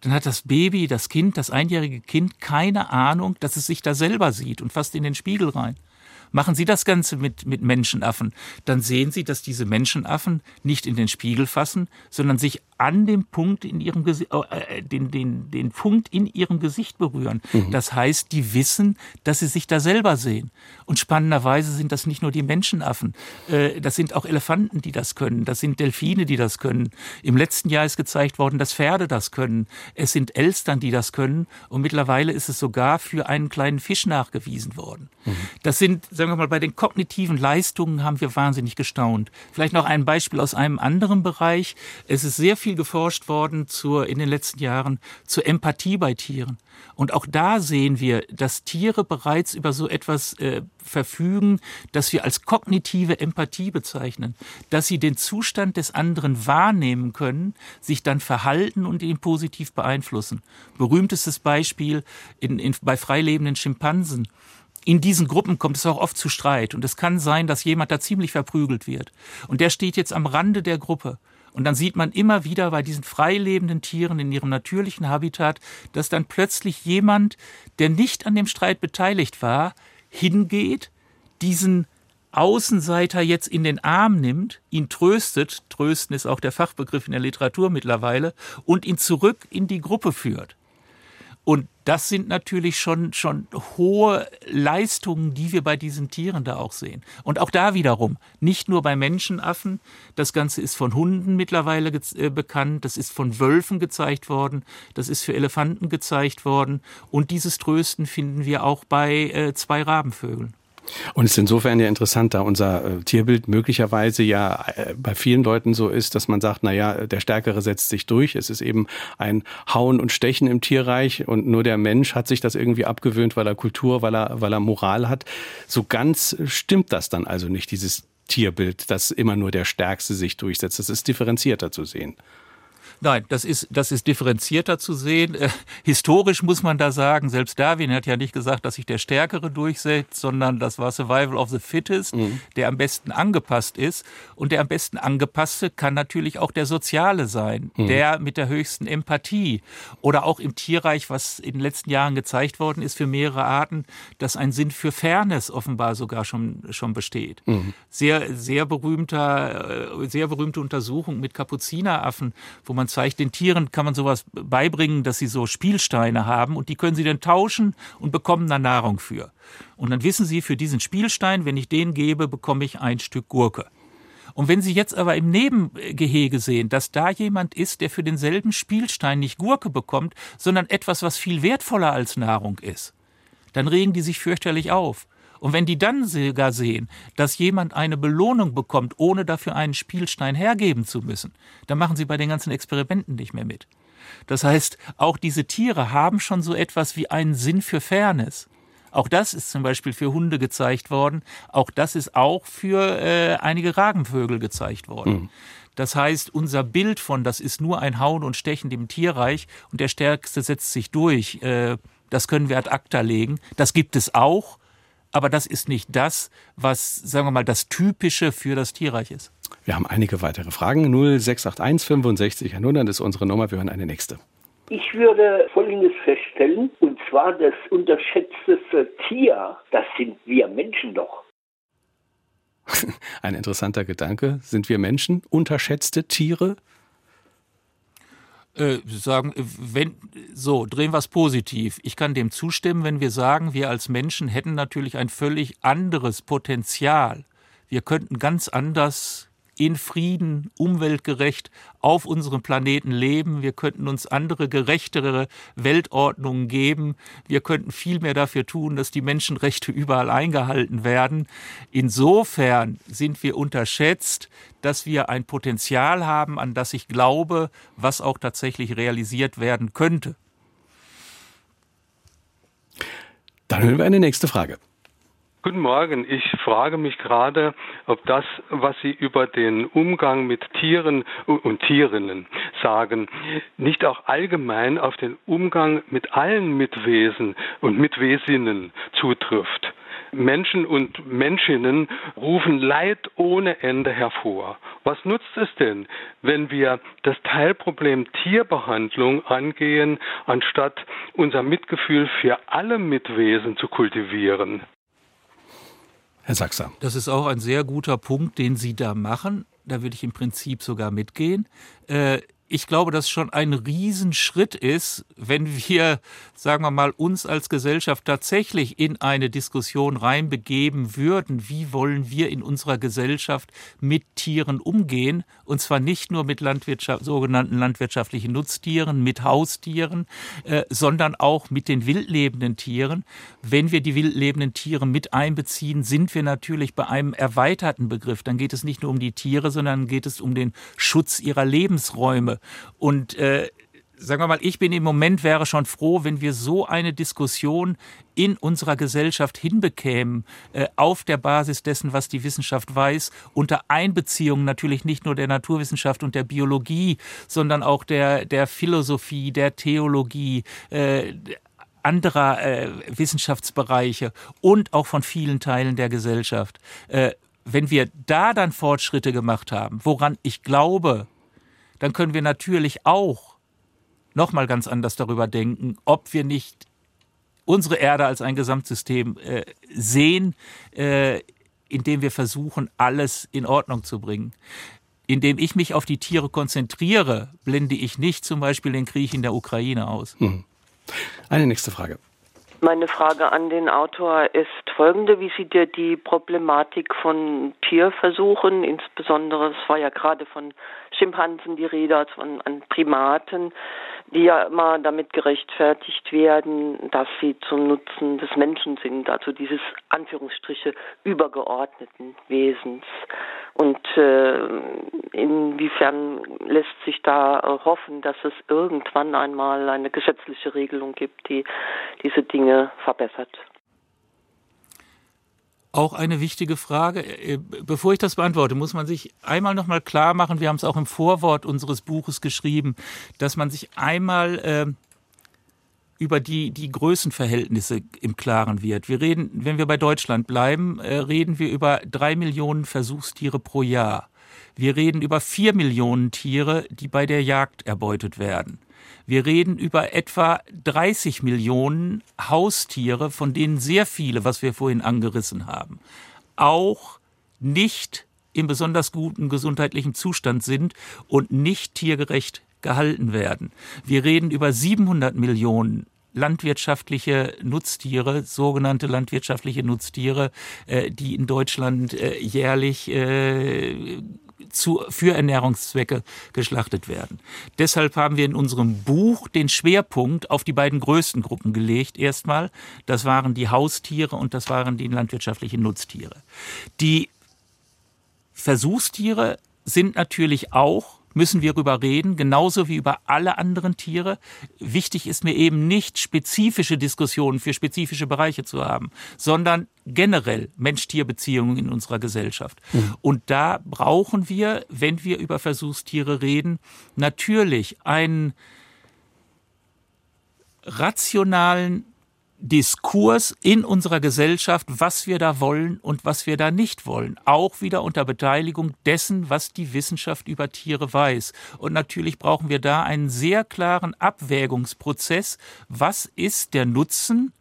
Dann hat das Baby, das Kind, das einjährige Kind keine Ahnung, dass es sich da selber sieht und fasst in den Spiegel rein. Machen Sie das Ganze mit, mit Menschenaffen, dann sehen Sie, dass diese Menschenaffen nicht in den Spiegel fassen, sondern sich an dem Punkt in ihrem Gesicht, äh, den, den, den Punkt in ihrem Gesicht berühren. Mhm. Das heißt, die wissen, dass sie sich da selber sehen. Und spannenderweise sind das nicht nur die Menschenaffen. Äh, das sind auch Elefanten, die das können. Das sind Delfine, die das können. Im letzten Jahr ist gezeigt worden, dass Pferde das können. Es sind Elstern, die das können. Und mittlerweile ist es sogar für einen kleinen Fisch nachgewiesen worden. Mhm. Das sind, sagen wir mal, bei den kognitiven Leistungen haben wir wahnsinnig gestaunt. Vielleicht noch ein Beispiel aus einem anderen Bereich. Es ist sehr viel viel geforscht worden zur, in den letzten Jahren zur Empathie bei Tieren. Und auch da sehen wir, dass Tiere bereits über so etwas äh, verfügen, das wir als kognitive Empathie bezeichnen, dass sie den Zustand des anderen wahrnehmen können, sich dann verhalten und ihn positiv beeinflussen. Berühmtestes Beispiel in, in, bei freilebenden Schimpansen in diesen Gruppen kommt es auch oft zu Streit. Und es kann sein, dass jemand da ziemlich verprügelt wird. Und der steht jetzt am Rande der Gruppe. Und dann sieht man immer wieder bei diesen freilebenden Tieren in ihrem natürlichen Habitat, dass dann plötzlich jemand, der nicht an dem Streit beteiligt war, hingeht, diesen Außenseiter jetzt in den Arm nimmt, ihn tröstet, trösten ist auch der Fachbegriff in der Literatur mittlerweile, und ihn zurück in die Gruppe führt. Und das sind natürlich schon, schon hohe Leistungen, die wir bei diesen Tieren da auch sehen. Und auch da wiederum, nicht nur bei Menschenaffen, das Ganze ist von Hunden mittlerweile äh, bekannt, das ist von Wölfen gezeigt worden, das ist für Elefanten gezeigt worden und dieses Trösten finden wir auch bei äh, zwei Rabenvögeln. Und es ist insofern ja interessant, da unser äh, Tierbild möglicherweise ja äh, bei vielen Leuten so ist, dass man sagt, na ja, der Stärkere setzt sich durch. Es ist eben ein Hauen und Stechen im Tierreich und nur der Mensch hat sich das irgendwie abgewöhnt, weil er Kultur, weil er, weil er Moral hat. So ganz stimmt das dann also nicht, dieses Tierbild, dass immer nur der Stärkste sich durchsetzt. Das ist differenzierter zu sehen. Nein, das ist, das ist differenzierter zu sehen. Äh, historisch muss man da sagen, selbst Darwin hat ja nicht gesagt, dass sich der Stärkere durchsetzt, sondern das war Survival of the Fittest, mhm. der am besten angepasst ist. Und der am besten angepasste kann natürlich auch der Soziale sein, mhm. der mit der höchsten Empathie. Oder auch im Tierreich, was in den letzten Jahren gezeigt worden ist für mehrere Arten, dass ein Sinn für Fairness offenbar sogar schon, schon besteht. Mhm. Sehr, sehr berühmter, äh, sehr berühmte Untersuchung mit Kapuzineraffen, wo man man zeigt, den Tieren kann man sowas beibringen, dass sie so Spielsteine haben und die können sie dann tauschen und bekommen dann Nahrung für. Und dann wissen sie, für diesen Spielstein, wenn ich den gebe, bekomme ich ein Stück Gurke. Und wenn Sie jetzt aber im Nebengehege sehen, dass da jemand ist, der für denselben Spielstein nicht Gurke bekommt, sondern etwas, was viel wertvoller als Nahrung ist, dann regen die sich fürchterlich auf. Und wenn die dann sogar sehen, dass jemand eine Belohnung bekommt, ohne dafür einen Spielstein hergeben zu müssen, dann machen sie bei den ganzen Experimenten nicht mehr mit. Das heißt, auch diese Tiere haben schon so etwas wie einen Sinn für Fairness. Auch das ist zum Beispiel für Hunde gezeigt worden. Auch das ist auch für äh, einige Ragenvögel gezeigt worden. Mhm. Das heißt, unser Bild von, das ist nur ein Hauen und Stechen im Tierreich und der Stärkste setzt sich durch, äh, das können wir ad acta legen. Das gibt es auch aber das ist nicht das, was, sagen wir mal, das Typische für das Tierreich ist. Wir haben einige weitere Fragen. 0681 65 100 ist unsere Nummer. Wir hören eine nächste. Ich würde Folgendes feststellen, und zwar das unterschätzteste Tier, das sind wir Menschen doch. Ein interessanter Gedanke. Sind wir Menschen unterschätzte Tiere? Äh, sagen, wenn, so, drehen wir es positiv. Ich kann dem zustimmen, wenn wir sagen, wir als Menschen hätten natürlich ein völlig anderes Potenzial. Wir könnten ganz anders in Frieden, umweltgerecht auf unserem Planeten leben. Wir könnten uns andere, gerechtere Weltordnungen geben. Wir könnten viel mehr dafür tun, dass die Menschenrechte überall eingehalten werden. Insofern sind wir unterschätzt, dass wir ein Potenzial haben, an das ich glaube, was auch tatsächlich realisiert werden könnte. Dann hören wir eine nächste Frage. Guten Morgen. Ich frage mich gerade, ob das, was Sie über den Umgang mit Tieren und Tierinnen sagen, nicht auch allgemein auf den Umgang mit allen Mitwesen und Mitwesinnen zutrifft. Menschen und Menschinnen rufen Leid ohne Ende hervor. Was nutzt es denn, wenn wir das Teilproblem Tierbehandlung angehen, anstatt unser Mitgefühl für alle Mitwesen zu kultivieren? Herr Sachser. Das ist auch ein sehr guter Punkt, den Sie da machen. Da würde ich im Prinzip sogar mitgehen. Äh, ich glaube, dass schon ein Riesenschritt ist, wenn wir, sagen wir mal, uns als Gesellschaft tatsächlich in eine Diskussion reinbegeben würden, wie wollen wir in unserer Gesellschaft mit Tieren umgehen, und zwar nicht nur mit Landwirtschaft, sogenannten landwirtschaftlichen Nutztieren, mit Haustieren, äh, sondern auch mit den wildlebenden Tieren. Wenn wir die wildlebenden Tiere mit einbeziehen, sind wir natürlich bei einem erweiterten Begriff. Dann geht es nicht nur um die Tiere, sondern geht es um den Schutz ihrer Lebensräume und äh, sagen wir mal, ich bin im Moment wäre schon froh, wenn wir so eine Diskussion in unserer Gesellschaft hinbekämen, äh, auf der Basis dessen, was die Wissenschaft weiß, unter Einbeziehung natürlich nicht nur der Naturwissenschaft und der Biologie, sondern auch der, der Philosophie, der Theologie, äh, anderer äh, Wissenschaftsbereiche und auch von vielen Teilen der Gesellschaft. Äh, wenn wir da dann Fortschritte gemacht haben, woran ich glaube, dann können wir natürlich auch nochmal ganz anders darüber denken, ob wir nicht unsere Erde als ein Gesamtsystem äh, sehen, äh, indem wir versuchen, alles in Ordnung zu bringen. Indem ich mich auf die Tiere konzentriere, blende ich nicht zum Beispiel den Krieg in der Ukraine aus. Hm. Eine nächste Frage. Meine Frage an den Autor ist folgende. Wie sieht ihr die Problematik von Tierversuchen, insbesondere, es war ja gerade von Schimpansen die Rede, an, an Primaten, die ja immer damit gerechtfertigt werden, dass sie zum Nutzen des Menschen sind, also dieses Anführungsstriche übergeordneten Wesens. Und äh, inwiefern lässt sich da äh, hoffen, dass es irgendwann einmal eine gesetzliche Regelung gibt, die diese Dinge verbessert? Auch eine wichtige Frage. Äh, bevor ich das beantworte, muss man sich einmal noch mal klar machen, wir haben es auch im Vorwort unseres Buches geschrieben, dass man sich einmal äh, über die, die Größenverhältnisse im Klaren wird. Wir reden, wenn wir bei Deutschland bleiben, äh, reden wir über drei Millionen Versuchstiere pro Jahr. Wir reden über vier Millionen Tiere, die bei der Jagd erbeutet werden. Wir reden über etwa 30 Millionen Haustiere, von denen sehr viele, was wir vorhin angerissen haben, auch nicht im besonders guten gesundheitlichen Zustand sind und nicht tiergerecht gehalten werden. Wir reden über 700 Millionen landwirtschaftliche Nutztiere, sogenannte landwirtschaftliche Nutztiere, äh, die in Deutschland äh, jährlich äh, zu, für Ernährungszwecke geschlachtet werden. Deshalb haben wir in unserem Buch den Schwerpunkt auf die beiden größten Gruppen gelegt. Erstmal, das waren die Haustiere und das waren die landwirtschaftlichen Nutztiere. Die Versuchstiere sind natürlich auch müssen wir darüber reden, genauso wie über alle anderen Tiere. Wichtig ist mir eben nicht spezifische Diskussionen für spezifische Bereiche zu haben, sondern generell Mensch-Tier-Beziehungen in unserer Gesellschaft. Mhm. Und da brauchen wir, wenn wir über Versuchstiere reden, natürlich einen rationalen Diskurs in unserer Gesellschaft, was wir da wollen und was wir da nicht wollen. Auch wieder unter Beteiligung dessen, was die Wissenschaft über Tiere weiß. Und natürlich brauchen wir da einen sehr klaren Abwägungsprozess. Was ist der Nutzen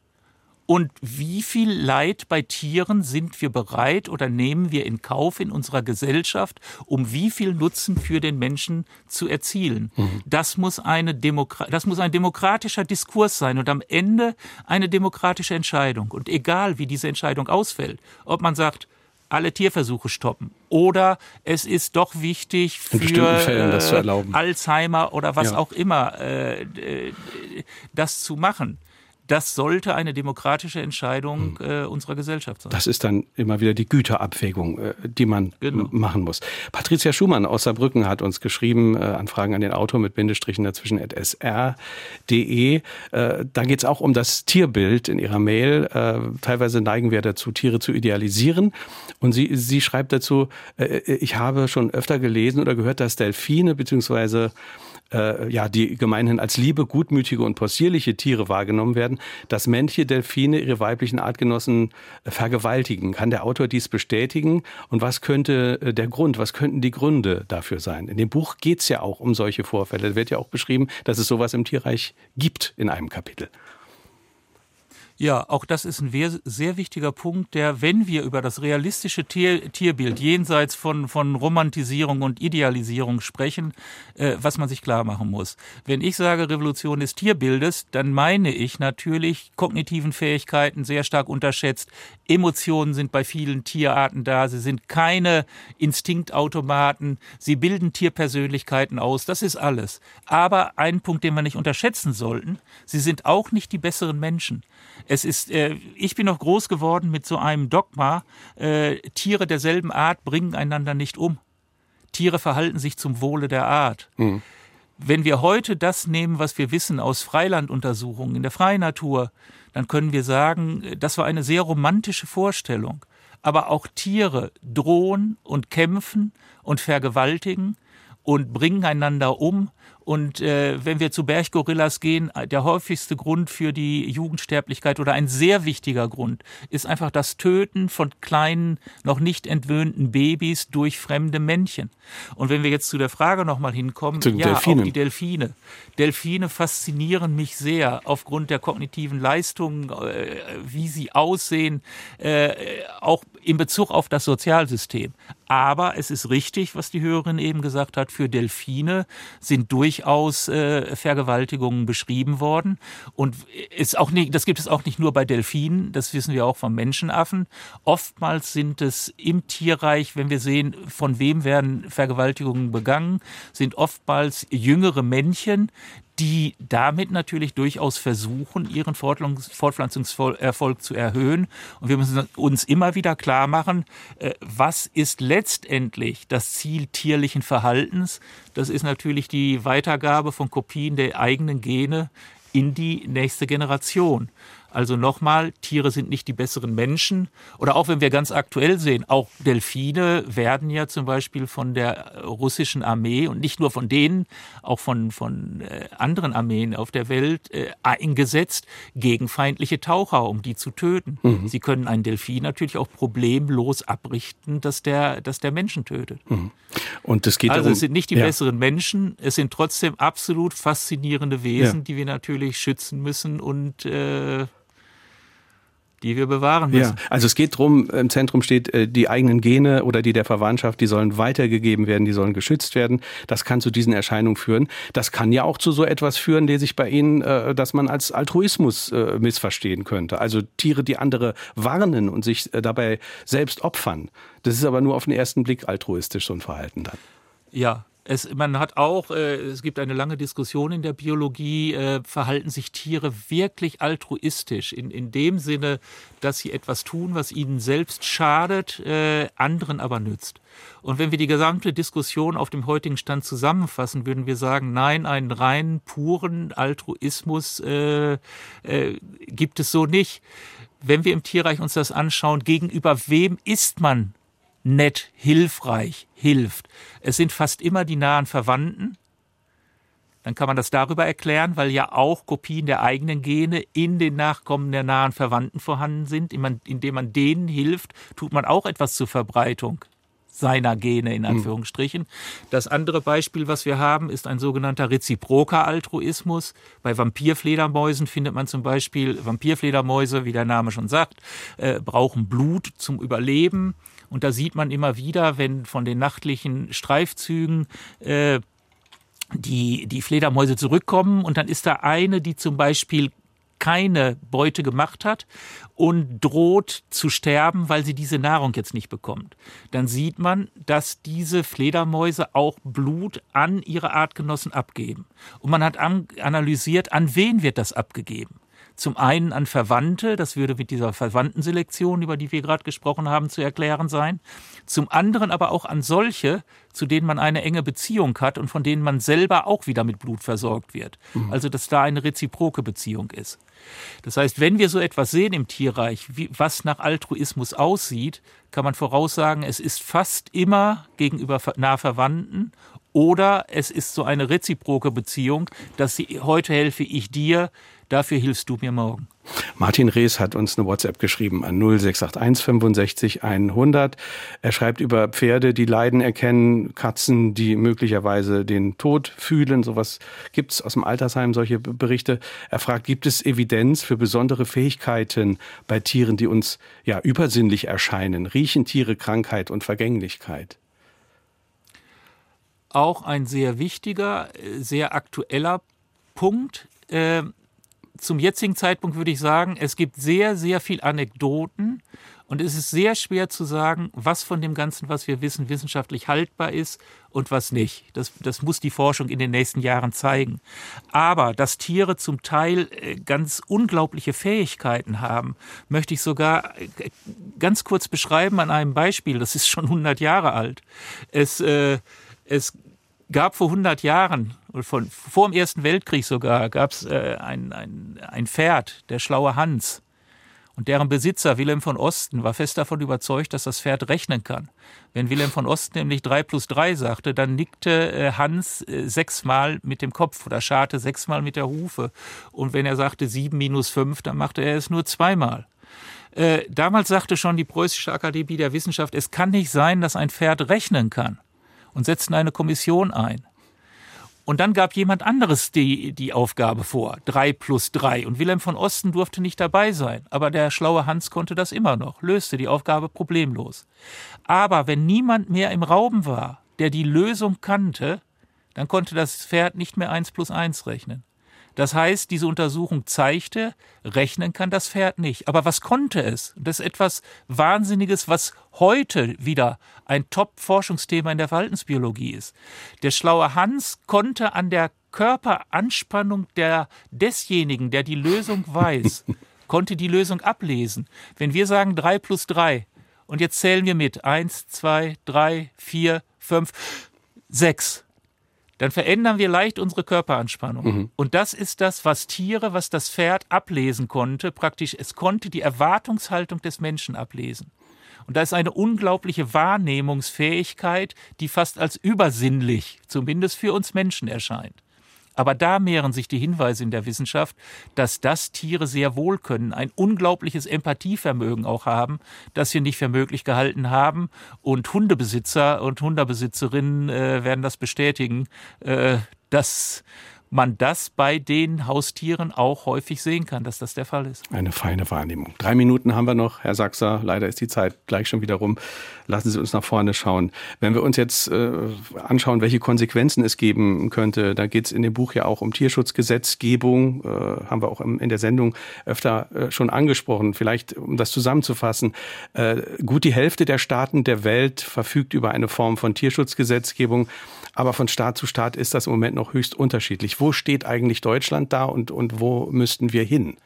und wie viel Leid bei Tieren sind wir bereit oder nehmen wir in Kauf in unserer Gesellschaft, um wie viel Nutzen für den Menschen zu erzielen? Mhm. Das, muss eine Demokra das muss ein demokratischer Diskurs sein und am Ende eine demokratische Entscheidung. Und egal, wie diese Entscheidung ausfällt, ob man sagt, alle Tierversuche stoppen. Oder es ist doch wichtig für Fällen, äh, Alzheimer oder was ja. auch immer, äh, äh das zu machen das sollte eine demokratische Entscheidung hm. äh, unserer Gesellschaft sein. Das ist dann immer wieder die Güterabwägung, äh, die man genau. machen muss. Patricia Schumann aus Saarbrücken hat uns geschrieben, äh, Anfragen an den Autor mit Bindestrichen dazwischen at sr.de. Äh, da geht es auch um das Tierbild in ihrer Mail. Äh, teilweise neigen wir dazu, Tiere zu idealisieren. Und sie, sie schreibt dazu, äh, ich habe schon öfter gelesen oder gehört, dass Delfine beziehungsweise äh, ja, die gemeinhin als liebe, gutmütige und possierliche Tiere wahrgenommen werden, dass männliche Delfine ihre weiblichen Artgenossen äh, vergewaltigen. Kann der Autor dies bestätigen? Und was könnte äh, der Grund, was könnten die Gründe dafür sein? In dem Buch geht es ja auch um solche Vorfälle. Es wird ja auch beschrieben, dass es sowas im Tierreich gibt in einem Kapitel. Ja, auch das ist ein sehr wichtiger Punkt, der, wenn wir über das realistische Tier, Tierbild jenseits von, von Romantisierung und Idealisierung sprechen, äh, was man sich klar machen muss. Wenn ich sage Revolution des Tierbildes, dann meine ich natürlich kognitiven Fähigkeiten sehr stark unterschätzt. Emotionen sind bei vielen Tierarten da. Sie sind keine Instinktautomaten. Sie bilden Tierpersönlichkeiten aus. Das ist alles. Aber ein Punkt, den wir nicht unterschätzen sollten, sie sind auch nicht die besseren Menschen. Es ist, äh, ich bin noch groß geworden mit so einem Dogma, äh, Tiere derselben Art bringen einander nicht um. Tiere verhalten sich zum Wohle der Art. Mhm. Wenn wir heute das nehmen, was wir wissen aus Freilanduntersuchungen in der freien Natur, dann können wir sagen, das war eine sehr romantische Vorstellung. Aber auch Tiere drohen und kämpfen und vergewaltigen und bringen einander um und äh, wenn wir zu Berggorillas gehen, der häufigste Grund für die Jugendsterblichkeit oder ein sehr wichtiger Grund ist einfach das Töten von kleinen, noch nicht entwöhnten Babys durch fremde Männchen. Und wenn wir jetzt zu der Frage nochmal hinkommen, zu ja, Delfinen. auch die Delfine. Delfine faszinieren mich sehr aufgrund der kognitiven Leistungen, äh, wie sie aussehen, äh, auch in Bezug auf das Sozialsystem. Aber es ist richtig, was die Hörerin eben gesagt hat, für Delfine sind durchaus äh, Vergewaltigungen beschrieben worden. Und ist auch nicht, das gibt es auch nicht nur bei Delfinen, das wissen wir auch von Menschenaffen. Oftmals sind es im Tierreich, wenn wir sehen, von wem werden Vergewaltigungen begangen, sind oftmals jüngere Männchen, die damit natürlich durchaus versuchen, ihren Fortpflanzungserfolg zu erhöhen. Und wir müssen uns immer wieder klar machen, äh, was ist letztendlich das Ziel tierlichen Verhaltens? Das ist natürlich die Weitergabe von Kopien der eigenen Gene in die nächste Generation. Also nochmal, Tiere sind nicht die besseren Menschen. Oder auch wenn wir ganz aktuell sehen, auch Delfine werden ja zum Beispiel von der russischen Armee und nicht nur von denen, auch von, von äh, anderen Armeen auf der Welt äh, eingesetzt gegen feindliche Taucher, um die zu töten. Mhm. Sie können einen Delfin natürlich auch problemlos abrichten, dass der, dass der Menschen tötet. Mhm. Und es geht also es sind nicht die ja. besseren Menschen, es sind trotzdem absolut faszinierende Wesen, ja. die wir natürlich schützen müssen und äh, die wir bewahren müssen. Ja, also es geht darum, im Zentrum steht, äh, die eigenen Gene oder die der Verwandtschaft, die sollen weitergegeben werden, die sollen geschützt werden. Das kann zu diesen Erscheinungen führen. Das kann ja auch zu so etwas führen, der sich bei Ihnen, äh, dass man als Altruismus äh, missverstehen könnte. Also Tiere, die andere warnen und sich dabei selbst opfern. Das ist aber nur auf den ersten Blick altruistisch, so ein Verhalten dann. Ja, es, man hat auch, äh, es gibt eine lange Diskussion in der Biologie, äh, verhalten sich Tiere wirklich altruistisch, in, in dem Sinne, dass sie etwas tun, was ihnen selbst schadet, äh, anderen aber nützt. Und wenn wir die gesamte Diskussion auf dem heutigen Stand zusammenfassen, würden wir sagen, nein, einen rein puren Altruismus äh, äh, gibt es so nicht. Wenn wir im Tierreich uns das anschauen, gegenüber wem ist man nett, hilfreich, hilft. Es sind fast immer die nahen Verwandten. Dann kann man das darüber erklären, weil ja auch Kopien der eigenen Gene in den Nachkommen der nahen Verwandten vorhanden sind. Indem man denen hilft, tut man auch etwas zur Verbreitung seiner Gene in hm. Anführungsstrichen. Das andere Beispiel, was wir haben, ist ein sogenannter reziproker Altruismus. Bei Vampirfledermäusen findet man zum Beispiel Vampirfledermäuse, wie der Name schon sagt, äh, brauchen Blut zum Überleben. Und da sieht man immer wieder, wenn von den nachtlichen Streifzügen äh, die, die Fledermäuse zurückkommen und dann ist da eine, die zum Beispiel keine Beute gemacht hat und droht zu sterben, weil sie diese Nahrung jetzt nicht bekommt. Dann sieht man, dass diese Fledermäuse auch Blut an ihre Artgenossen abgeben. Und man hat analysiert, an wen wird das abgegeben. Zum einen an Verwandte, das würde mit dieser Verwandtenselektion, über die wir gerade gesprochen haben, zu erklären sein. Zum anderen aber auch an solche, zu denen man eine enge Beziehung hat und von denen man selber auch wieder mit Blut versorgt wird. Mhm. Also dass da eine reziproke Beziehung ist. Das heißt, wenn wir so etwas sehen im Tierreich, wie, was nach Altruismus aussieht, kann man voraussagen, es ist fast immer gegenüber nah Verwandten oder es ist so eine reziproke Beziehung, dass sie, heute helfe ich dir, Dafür hilfst du mir morgen. Martin Rees hat uns eine WhatsApp geschrieben an 0681 65 100. Er schreibt über Pferde, die Leiden erkennen, Katzen, die möglicherweise den Tod fühlen. Sowas gibt es aus dem Altersheim, solche Berichte. Er fragt, gibt es Evidenz für besondere Fähigkeiten bei Tieren, die uns ja übersinnlich erscheinen? Riechen Tiere Krankheit und Vergänglichkeit? Auch ein sehr wichtiger, sehr aktueller Punkt. Äh, zum jetzigen Zeitpunkt würde ich sagen, es gibt sehr, sehr viel Anekdoten und es ist sehr schwer zu sagen, was von dem Ganzen, was wir wissen, wissenschaftlich haltbar ist und was nicht. Das, das muss die Forschung in den nächsten Jahren zeigen. Aber dass Tiere zum Teil äh, ganz unglaubliche Fähigkeiten haben, möchte ich sogar äh, ganz kurz beschreiben an einem Beispiel. Das ist schon 100 Jahre alt. Es, äh, es gab vor 100 Jahren, von, vor dem Ersten Weltkrieg sogar, gab es äh, ein, ein, ein Pferd, der schlaue Hans. Und deren Besitzer, Wilhelm von Osten, war fest davon überzeugt, dass das Pferd rechnen kann. Wenn Wilhelm von Osten nämlich drei plus drei sagte, dann nickte äh, Hans äh, sechsmal mit dem Kopf oder scharte sechsmal mit der Hufe. Und wenn er sagte sieben minus fünf, dann machte er es nur zweimal. Äh, damals sagte schon die Preußische Akademie der Wissenschaft, es kann nicht sein, dass ein Pferd rechnen kann und setzten eine Kommission ein. Und dann gab jemand anderes die, die Aufgabe vor, drei plus drei. Und Wilhelm von Osten durfte nicht dabei sein. Aber der schlaue Hans konnte das immer noch, löste die Aufgabe problemlos. Aber wenn niemand mehr im Raum war, der die Lösung kannte, dann konnte das Pferd nicht mehr eins plus eins rechnen. Das heißt, diese Untersuchung zeigte, rechnen kann das Pferd nicht. Aber was konnte es? Das ist etwas Wahnsinniges, was heute wieder ein Top-Forschungsthema in der Verhaltensbiologie ist. Der schlaue Hans konnte an der Körperanspannung der, desjenigen, der die Lösung weiß, konnte die Lösung ablesen. Wenn wir sagen drei plus drei und jetzt zählen wir mit eins, zwei, drei, vier, fünf, sechs dann verändern wir leicht unsere Körperanspannung. Mhm. Und das ist das, was Tiere, was das Pferd ablesen konnte. Praktisch, es konnte die Erwartungshaltung des Menschen ablesen. Und da ist eine unglaubliche Wahrnehmungsfähigkeit, die fast als übersinnlich, zumindest für uns Menschen erscheint. Aber da mehren sich die Hinweise in der Wissenschaft, dass das Tiere sehr wohl können, ein unglaubliches Empathievermögen auch haben, das wir nicht für möglich gehalten haben. Und Hundebesitzer und Hundebesitzerinnen äh, werden das bestätigen, äh, dass man das bei den Haustieren auch häufig sehen kann, dass das der Fall ist. Eine feine Wahrnehmung. Drei Minuten haben wir noch, Herr Sachser. Leider ist die Zeit gleich schon wieder rum. Lassen Sie uns nach vorne schauen. Wenn wir uns jetzt äh, anschauen, welche Konsequenzen es geben könnte, da geht es in dem Buch ja auch um Tierschutzgesetzgebung, äh, haben wir auch in der Sendung öfter äh, schon angesprochen. Vielleicht, um das zusammenzufassen, äh, gut die Hälfte der Staaten der Welt verfügt über eine Form von Tierschutzgesetzgebung. Aber von Staat zu Staat ist das im Moment noch höchst unterschiedlich. Wo steht eigentlich Deutschland da und, und wo müssten wir hin?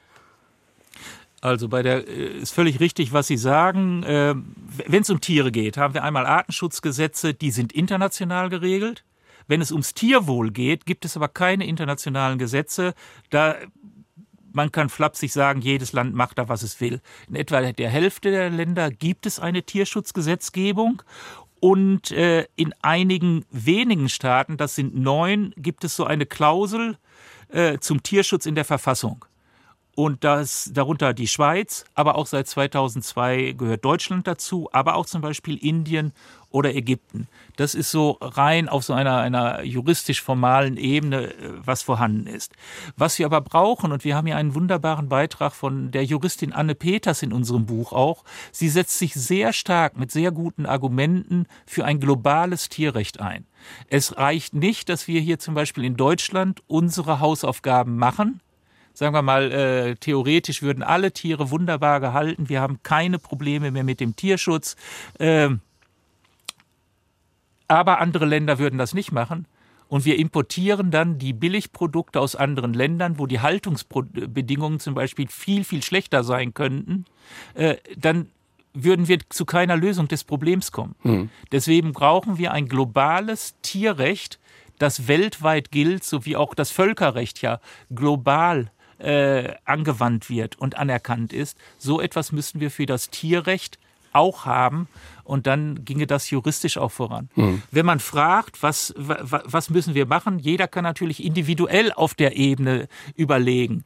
Also bei der äh, ist völlig richtig, was Sie sagen. Äh, Wenn es um Tiere geht, haben wir einmal Artenschutzgesetze, die sind international geregelt. Wenn es ums Tierwohl geht, gibt es aber keine internationalen Gesetze. Da man kann flapsig sagen, jedes Land macht da, was es will. In etwa der Hälfte der Länder gibt es eine Tierschutzgesetzgebung und äh, in einigen wenigen Staaten, das sind neun, gibt es so eine Klausel äh, zum Tierschutz in der Verfassung. Und das, darunter die Schweiz, aber auch seit 2002 gehört Deutschland dazu, aber auch zum Beispiel Indien oder Ägypten. Das ist so rein auf so einer, einer juristisch formalen Ebene, äh, was vorhanden ist. Was wir aber brauchen, und wir haben hier einen wunderbaren Beitrag von der Juristin Anne Peters in unserem Buch auch, sie setzt sich sehr stark mit sehr guten Argumenten für ein globales Tierrecht ein. Es reicht nicht, dass wir hier zum Beispiel in Deutschland unsere Hausaufgaben machen, sagen wir mal, äh, theoretisch würden alle Tiere wunderbar gehalten. Wir haben keine Probleme mehr mit dem Tierschutz. Äh, aber andere Länder würden das nicht machen. Und wir importieren dann die Billigprodukte aus anderen Ländern, wo die Haltungsbedingungen zum Beispiel viel, viel schlechter sein könnten. Äh, dann würden wir zu keiner Lösung des Problems kommen. Mhm. Deswegen brauchen wir ein globales Tierrecht, das weltweit gilt, so wie auch das Völkerrecht ja global äh, angewandt wird und anerkannt ist. So etwas müssen wir für das Tierrecht auch haben und dann ginge das juristisch auch voran. Mhm. Wenn man fragt, was, was müssen wir machen, jeder kann natürlich individuell auf der Ebene überlegen.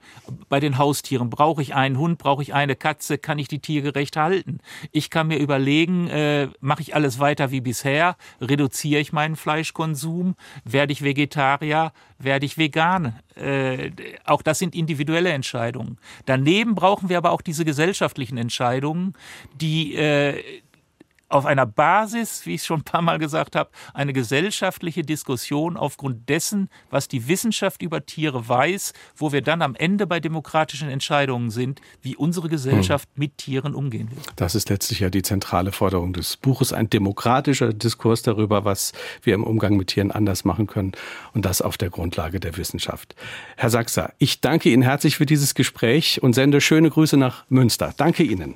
Bei den Haustieren, brauche ich einen Hund, brauche ich eine Katze, kann ich die tiergerecht halten? Ich kann mir überlegen, äh, mache ich alles weiter wie bisher, reduziere ich meinen Fleischkonsum, werde ich Vegetarier, werde ich vegan. Äh, auch das sind individuelle Entscheidungen. Daneben brauchen wir aber auch diese gesellschaftlichen Entscheidungen, die äh, auf einer Basis, wie ich schon ein paar Mal gesagt habe, eine gesellschaftliche Diskussion aufgrund dessen, was die Wissenschaft über Tiere weiß, wo wir dann am Ende bei demokratischen Entscheidungen sind, wie unsere Gesellschaft hm. mit Tieren umgehen will. Das ist letztlich ja die zentrale Forderung des Buches, ein demokratischer Diskurs darüber, was wir im Umgang mit Tieren anders machen können und das auf der Grundlage der Wissenschaft. Herr Sachser, ich danke Ihnen herzlich für dieses Gespräch und sende schöne Grüße nach Münster. Danke Ihnen.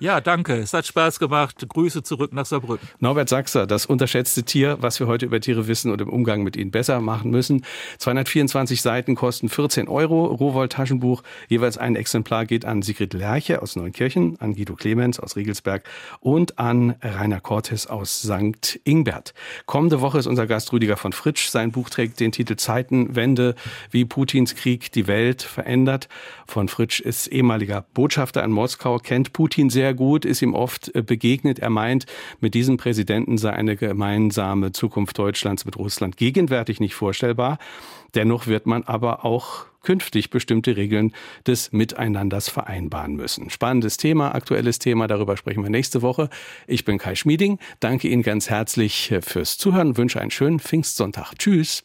Ja, danke. Es hat Spaß gemacht. Grüße zurück nach Saarbrücken. Norbert Sachser, das unterschätzte Tier, was wir heute über Tiere wissen und im Umgang mit ihnen besser machen müssen. 224 Seiten kosten 14 Euro. Rowold Taschenbuch. Jeweils ein Exemplar geht an Sigrid Lerche aus Neunkirchen, an Guido Clemens aus Riegelsberg und an Rainer Cortes aus St. Ingbert. Kommende Woche ist unser Gast Rüdiger von Fritsch. Sein Buch trägt den Titel Zeitenwende, wie Putins Krieg die Welt verändert. Von Fritsch ist ehemaliger Botschafter in Moskau, kennt Putin sehr sehr gut, ist ihm oft äh, begegnet. Er meint, mit diesem Präsidenten sei eine gemeinsame Zukunft Deutschlands mit Russland gegenwärtig nicht vorstellbar. Dennoch wird man aber auch künftig bestimmte Regeln des Miteinanders vereinbaren müssen. Spannendes Thema, aktuelles Thema, darüber sprechen wir nächste Woche. Ich bin Kai Schmieding, danke Ihnen ganz herzlich äh, fürs Zuhören, wünsche einen schönen Pfingstsonntag. Tschüss.